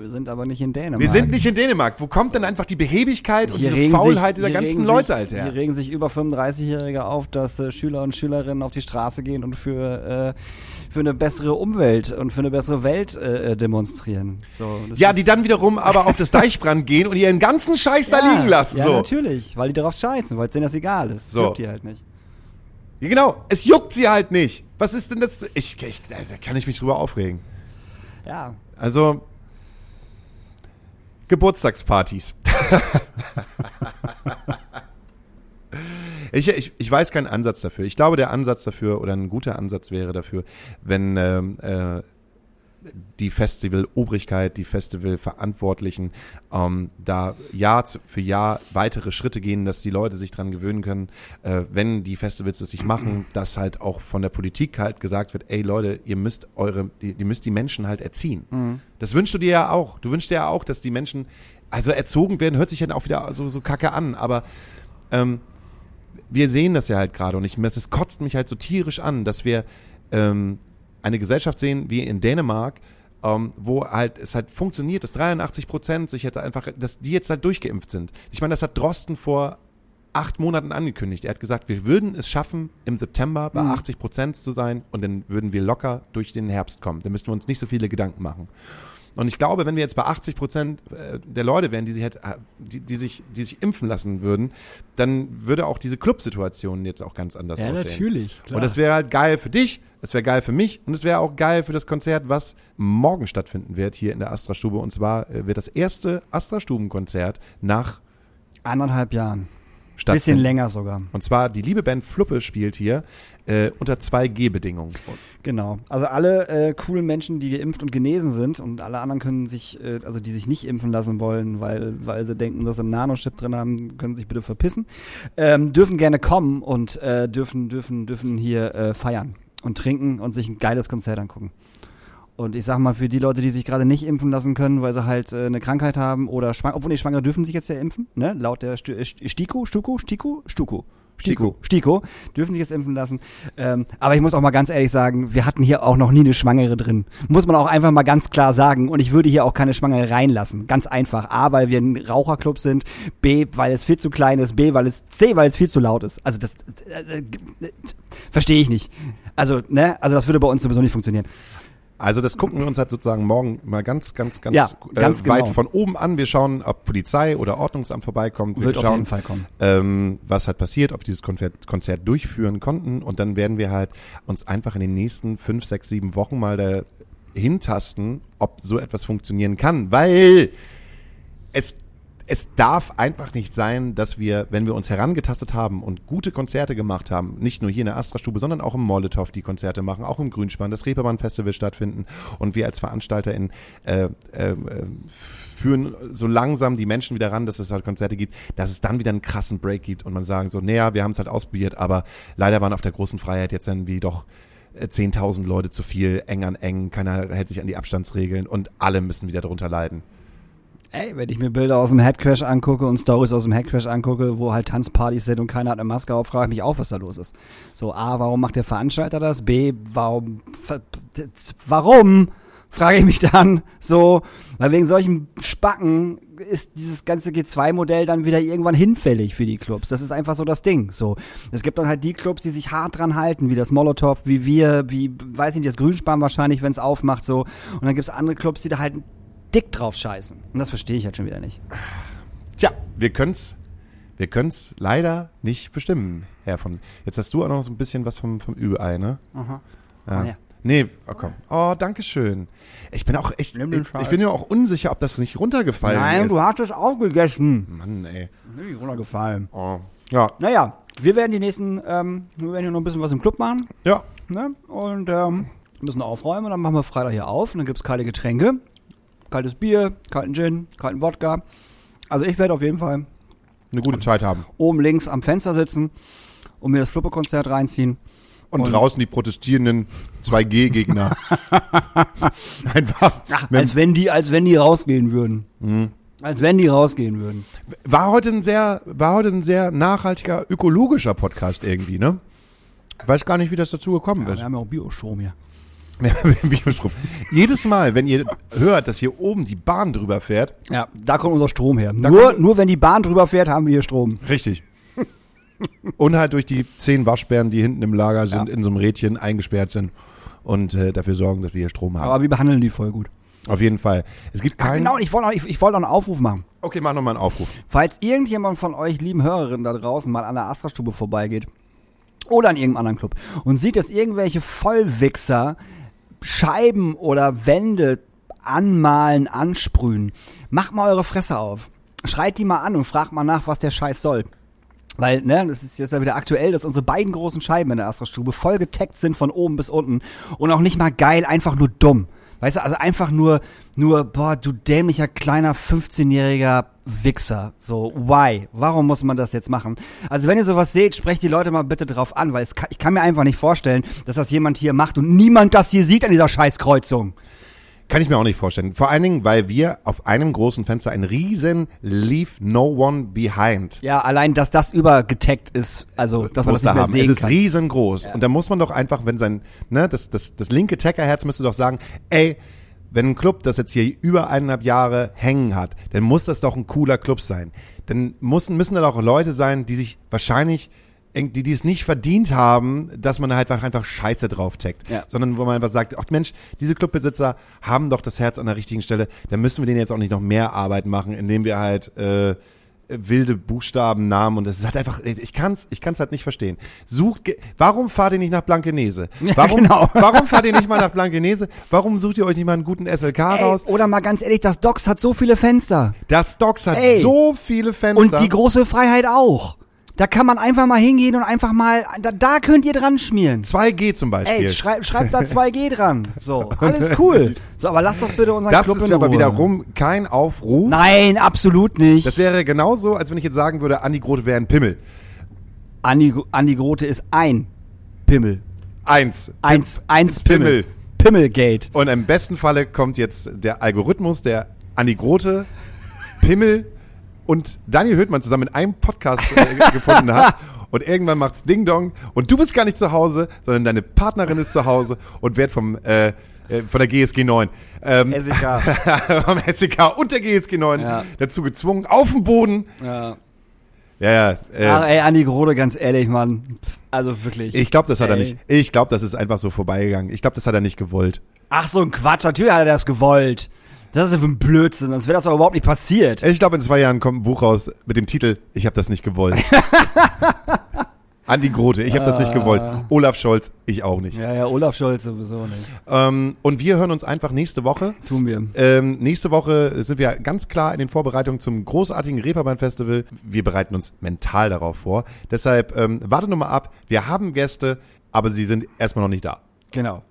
Wir sind aber nicht in Dänemark. Wir sind nicht in Dänemark. Wo kommt denn einfach die Behebigkeit und Hier diese Faulheit sich, dieser ganzen Leute sich, her? Hier regen sich über 35-Jährige auf, dass äh, Schüler und Schülerinnen auf die Straße gehen und für, äh, für eine bessere Umwelt und für eine bessere Welt äh, äh, demonstrieren. So, Ja, die dann wiederum aber auf das Deichbrand gehen und ihren ganzen Scheiß da Ja, liegen lassen. Ja, so. natürlich, weil die darauf scheißen, weil es denen das egal ist. So. juckt die halt nicht. Ja, genau. Es juckt sie halt nicht. Was ist denn das? Ich, ich, da kann ich mich drüber aufregen. Ja, Also, Geburtstagspartys. ich, ich, ich weiß keinen Ansatz dafür. Ich glaube, der Ansatz dafür oder ein guter Ansatz wäre dafür, wenn ähm, äh, die Festival-Obrigkeit, die Festival-Verantwortlichen ähm, da Jahr für Jahr weitere Schritte gehen, dass die Leute sich dran gewöhnen können, äh, wenn die Festivals das nicht machen, dass halt auch von der Politik halt gesagt wird, ey Leute, ihr müsst eure, die, ihr müsst die Menschen halt erziehen. Das wünschst du dir ja auch. Du wünschst dir ja auch, dass die Menschen, also erzogen werden, hört sich dann auch wieder so, so kacke an, aber ähm, wir sehen das ja halt gerade und ich, das kotzt mich halt so tierisch an, dass wir ähm, eine Gesellschaft sehen wie in Dänemark, ähm, wo halt es halt funktioniert, dass 83 Prozent sich jetzt einfach, dass die jetzt halt durchgeimpft sind. Ich meine, das hat Drosten vor acht Monaten angekündigt. Er hat gesagt, wir würden es schaffen, im September bei 80 Prozent zu sein und dann würden wir locker durch den Herbst kommen. Dann müssten wir uns nicht so viele Gedanken machen. Und ich glaube, wenn wir jetzt bei 80 Prozent äh, der Leute wären, die sich, hätte, äh, die, die, sich, die sich impfen lassen würden, dann würde auch diese Clubsituation jetzt auch ganz anders aussehen. Und das wäre halt geil für dich, das wäre geil für mich und es wäre auch geil für das Konzert, was morgen stattfinden wird hier in der Astra-Stube. Und zwar äh, wird das erste Astra-Stuben-Konzert nach anderthalb Jahren. Bisschen länger sogar. Und zwar die liebe Band Fluppe spielt hier äh, unter 2G-Bedingungen. Genau. Also alle äh, coolen Menschen, die geimpft und genesen sind und alle anderen können sich, äh, also die sich nicht impfen lassen wollen, weil, weil sie denken, dass sie einen Nanochip drin haben, können sich bitte verpissen, ähm, dürfen gerne kommen und äh, dürfen, dürfen, dürfen hier äh, feiern und trinken und sich ein geiles Konzert angucken. Und ich sag mal, für die Leute, die sich gerade nicht impfen lassen können, weil sie halt äh, eine Krankheit haben oder schwanger, obwohl die Schwangere dürfen sich jetzt ja impfen, ne? Laut der äh, Stiko, Stuko, Stiko, Stuko. Stiko, Stiko, dürfen sich jetzt impfen lassen. Ähm, aber ich muss auch mal ganz ehrlich sagen, wir hatten hier auch noch nie eine Schwangere drin. Muss man auch einfach mal ganz klar sagen. Und ich würde hier auch keine Schwangere reinlassen. Ganz einfach. A, weil wir ein Raucherclub sind. B, weil es viel zu klein ist. B, weil es, C, weil es viel zu laut ist. Also das, äh, äh, verstehe ich nicht. Also, ne, also das würde bei uns sowieso nicht funktionieren. Also das gucken wir uns halt sozusagen morgen mal ganz, ganz, ganz, Ja, ganz äh, weit genau. von oben an. Wir schauen, ob Polizei oder Ordnungsamt vorbeikommt. Wir Wird auf schauen, jeden Fall kommen. ähm, was halt passiert, ob wir dieses Konzert, Konzert durchführen konnten. Und dann werden wir halt uns einfach in den nächsten fünf, sechs, sieben Wochen mal da hintasten, ob so etwas funktionieren kann. Weil es, es darf einfach nicht sein, dass wir, wenn wir uns herangetastet haben und gute Konzerte gemacht haben, nicht nur hier in der Astra-Stube, sondern auch im Molotow die Konzerte machen, auch im Grünspan, das Reeperbahn-Festival stattfinden und wir als VeranstalterInnen äh, äh, führen so langsam die Menschen wieder ran, dass es halt Konzerte gibt, dass es dann wieder einen krassen Break gibt und man sagen so, naja, wir haben es halt ausprobiert, aber leider waren auf der großen Freiheit jetzt dann wie doch äh, 10.000 Leute zu viel, eng an eng, keiner hält sich an die Abstandsregeln und alle müssen wieder darunter leiden. Ey, wenn ich mir Bilder aus dem Headcrash angucke und Stories aus dem Headcrash angucke, wo halt Tanzpartys sind und keiner hat eine Maske auf, frage ich mich auch, was da los ist. So, A, warum macht der Veranstalter das? B, warum, warum? Frage ich mich dann so, weil wegen solchen Spacken ist dieses ganze G2-Modell dann wieder irgendwann hinfällig für die Clubs. Das ist einfach so das Ding. So, es gibt dann halt die Clubs, die sich hart dran halten, wie das Molotow, wie wir, wie, weiß ich nicht, das Grünspan wahrscheinlich, wenn es aufmacht, so. Und dann gibt's andere Clubs, die da halt dick drauf scheißen. Und das verstehe ich halt schon wieder nicht. Tja, wir können's, wir können's leider nicht bestimmen, Herr von. Jetzt hast du auch noch so ein bisschen was vom, vom Ü-Ei, ne? Aha. Ja. Oh, ja. Nee, oh, komm. Oh, danke schön. Ich bin auch echt, ich, ich bin ja auch unsicher, ob das nicht runtergefallen Nein, ist. du hast es aufgegessen. Mann, ey. Nicht runtergefallen. Oh. Ja, Naja, wir werden die nächsten, ähm, wir werden hier noch ein bisschen was im Club machen. ja. Ne? Und ähm, müssen aufräumen und dann machen wir Freitag hier auf und dann gibt's kalte Getränke. Kaltes Bier, kalten Gin, kalten Wodka. Also ich werde auf jeden Fall Eine gute Zeit haben. oben links am Fenster sitzen und mir das Fluppe-Konzert reinziehen. Und, Und- draußen die protestierenden 2G-Gegner. [LAUGHS] Einfach. Mensch, Als wenn die, als wenn die rausgehen würden. Mhm. Als wenn die rausgehen würden. war heute ein sehr, war heute ein sehr nachhaltiger, ökologischer Podcast irgendwie, ne? Weiß gar nicht, wie das dazu gekommen Ja, ist. wir haben ja auch Biostrom hier. [LAUGHS] Ja, Biostrom. Jedes Mal, wenn ihr hört, dass hier oben die Bahn drüber fährt, Ja, da kommt unser Strom her. Da Nur, kommt- nur wenn die Bahn drüber fährt, haben wir hier Strom. richtig. Und halt durch die zehn Waschbären, die hinten im Lager sind, Ja. in so einem Rädchen eingesperrt sind und äh, dafür sorgen, dass wir hier Strom haben. Aber wir behandeln die voll gut. Auf jeden Fall. Es gibt keinen. genau, ich wollte noch, ich, ich wollte noch einen Aufruf machen. Okay, mach nochmal einen Aufruf. Falls irgendjemand von euch lieben Hörerinnen da draußen mal an der Astra-Stube vorbeigeht oder an irgendeinem anderen Club und sieht, dass irgendwelche Vollwichser Scheiben oder Wände anmalen, ansprühen, macht mal eure Fresse auf. Schreit die mal an und fragt mal nach, was der Scheiß soll. Weil, ne, das ist jetzt ja wieder aktuell, dass unsere beiden großen Scheiben in der Astra-Stube voll getaggt sind von oben bis unten und auch nicht mal geil, einfach nur dumm. Weißt du, also einfach nur, nur, boah, du dämlicher kleiner 15-jähriger Wichser. So, why? Warum muss man das jetzt machen? Also wenn ihr sowas seht, sprecht die Leute mal bitte drauf an, weil kann, ich kann mir einfach nicht vorstellen, dass das jemand hier macht und niemand das hier sieht an dieser Scheißkreuzung. Kann ich mir auch nicht vorstellen. Vor allen Dingen, weil wir auf einem großen Fenster ein riesen Leave No One Behind Ja, allein, dass das übergetaggt ist, also, dass man das nicht mehr haben. sehen Es ist kann. riesengroß. Und da muss man doch einfach, wenn sein, ne, das, das, das linke Tackerherz müsste doch sagen, ey, wenn ein Club das jetzt hier über eineinhalb Jahre hängen hat, dann muss das doch ein cooler Club sein. Dann müssen, müssen da doch Leute sein, die sich wahrscheinlich die, die es nicht verdient haben, dass man da halt einfach Scheiße drauf taggt. Ja. Sondern wo man einfach sagt, ach Mensch, diese Clubbesitzer haben doch das Herz an der richtigen Stelle, da müssen wir denen jetzt auch nicht noch mehr Arbeit machen, indem wir halt äh, wilde Buchstaben, Namen und das ist halt einfach, ich kann's, ich kann's halt nicht verstehen. Sucht, warum fahrt ihr nicht nach Blankenese? [LAUGHS] Warum, genau. [LAUGHS] warum fahrt ihr nicht mal nach Blankenese? Warum sucht ihr euch nicht mal einen guten SLK Ey, raus? oder mal ganz ehrlich, das Docks hat so viele Fenster. Das Docks hat Ey. so viele Fenster. Und die große Freiheit auch. Da kann man einfach mal hingehen und einfach mal, da, da könnt ihr dran schmieren. 2G zum Beispiel. Ey, schreib, schreibt da 2G dran. So, [LAUGHS] alles cool. So, aber lasst doch bitte unseren das Club ist in aber Ruhe. wiederum kein Aufruf. Nein, absolut nicht. Das wäre genauso, als wenn ich jetzt sagen würde, Andi Groth wäre ein Pimmel. Andi, Andi Grote ist ein Pimmel. Eins. Eins, eins Pimmel. Pimmel. Pimmelgate. Und im besten Falle kommt jetzt der Algorithmus, der Andi Grote, Pimmel und Daniel Höhtmann zusammen in einem Podcast äh, gefunden hat. [LAUGHS] Und irgendwann macht's Ding Dong und du bist gar nicht zu Hause, sondern deine Partnerin ist zu Hause und wird vom äh, äh, von der GSG 9 ähm, SEK. [LAUGHS] vom SEK und der GSG 9 Ja. dazu gezwungen auf dem Boden. Ja. Ja, ja. Äh, Ach, ey, Andi Grote, ganz ehrlich, Mann. Also wirklich. ich glaube, das hat er Ey. nicht. Ich glaube, das ist einfach so vorbeigegangen. Ich glaube, das hat er nicht gewollt. Ach, so ein Quatsch. Natürlich hat er das gewollt. Das ist ja für ein Blödsinn, sonst wäre das doch überhaupt nicht passiert. Ich glaube, in zwei Jahren kommt ein Buch raus mit dem Titel Ich habe das nicht gewollt. [LAUGHS] Andi Grote, ich habe das nicht Ah. gewollt. Olaf Scholz, ich auch nicht. Ja, ja, Olaf Scholz sowieso nicht. Ähm, und wir hören uns einfach nächste Woche. Tun wir. Ähm, nächste Woche sind wir ganz klar in den Vorbereitungen zum großartigen Reeperbahn-Festival. Wir bereiten uns mental darauf vor. Deshalb ähm, wartet nur mal ab. Wir haben Gäste, aber sie sind erstmal noch nicht da. Genau.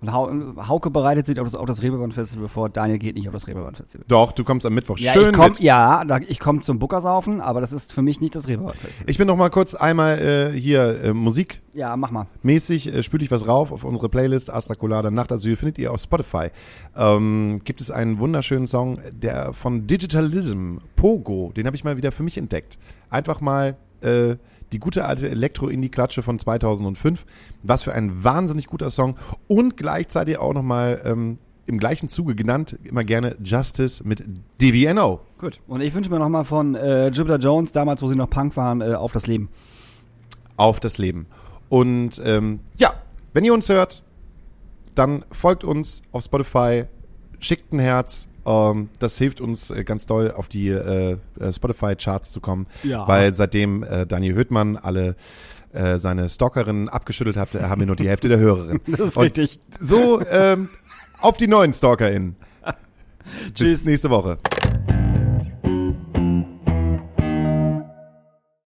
Und Hau Hauke bereitet sich auf das, auf das Reeperbahn-Festival vor. Daniel geht nicht auf das Reeperbahn-Festival. Doch, du kommst am Mittwoch Ja, schön ich komm, mit. ja, ich komme zum Buckersaufen, aber das ist für mich nicht das Reeperbahn-Festival. Ich bin noch mal kurz einmal äh, hier äh, musikmäßig Ja, mach mal. äh, spüle ich was rauf auf unsere Playlist Astra Colada Nachtasyl findet ihr auf Spotify. Ähm, gibt es einen wunderschönen Song, der von Digitalism Pogo, den habe ich mal wieder für mich entdeckt. Einfach mal äh, die gute alte Elektro-Indie-Klatsche von 2005. Was für ein wahnsinnig guter Song und gleichzeitig auch noch mal ähm, im gleichen Zuge genannt, immer gerne Justice mit DVNO. Gut. Und ich wünsche mir nochmal von äh, Jupiter Jones, damals, wo sie noch Punk waren, äh, auf das Leben. auf das Leben. Und ähm, ja, wenn ihr uns hört, dann folgt uns auf Spotify, schickt ein Herz. Ähm, das hilft uns äh, ganz doll, auf die äh, äh, Spotify-Charts zu kommen. Ja. Weil seitdem äh, Daniel Höhtmann alle äh, seine Stalkerinnen abgeschüttelt hat, haben wir nur die Hälfte der Hörerinnen. [LAUGHS] Das ist Und richtig. So, ähm, auf die neuen StalkerInnen. [LAUGHS] Bis Tschüss. nächste Woche.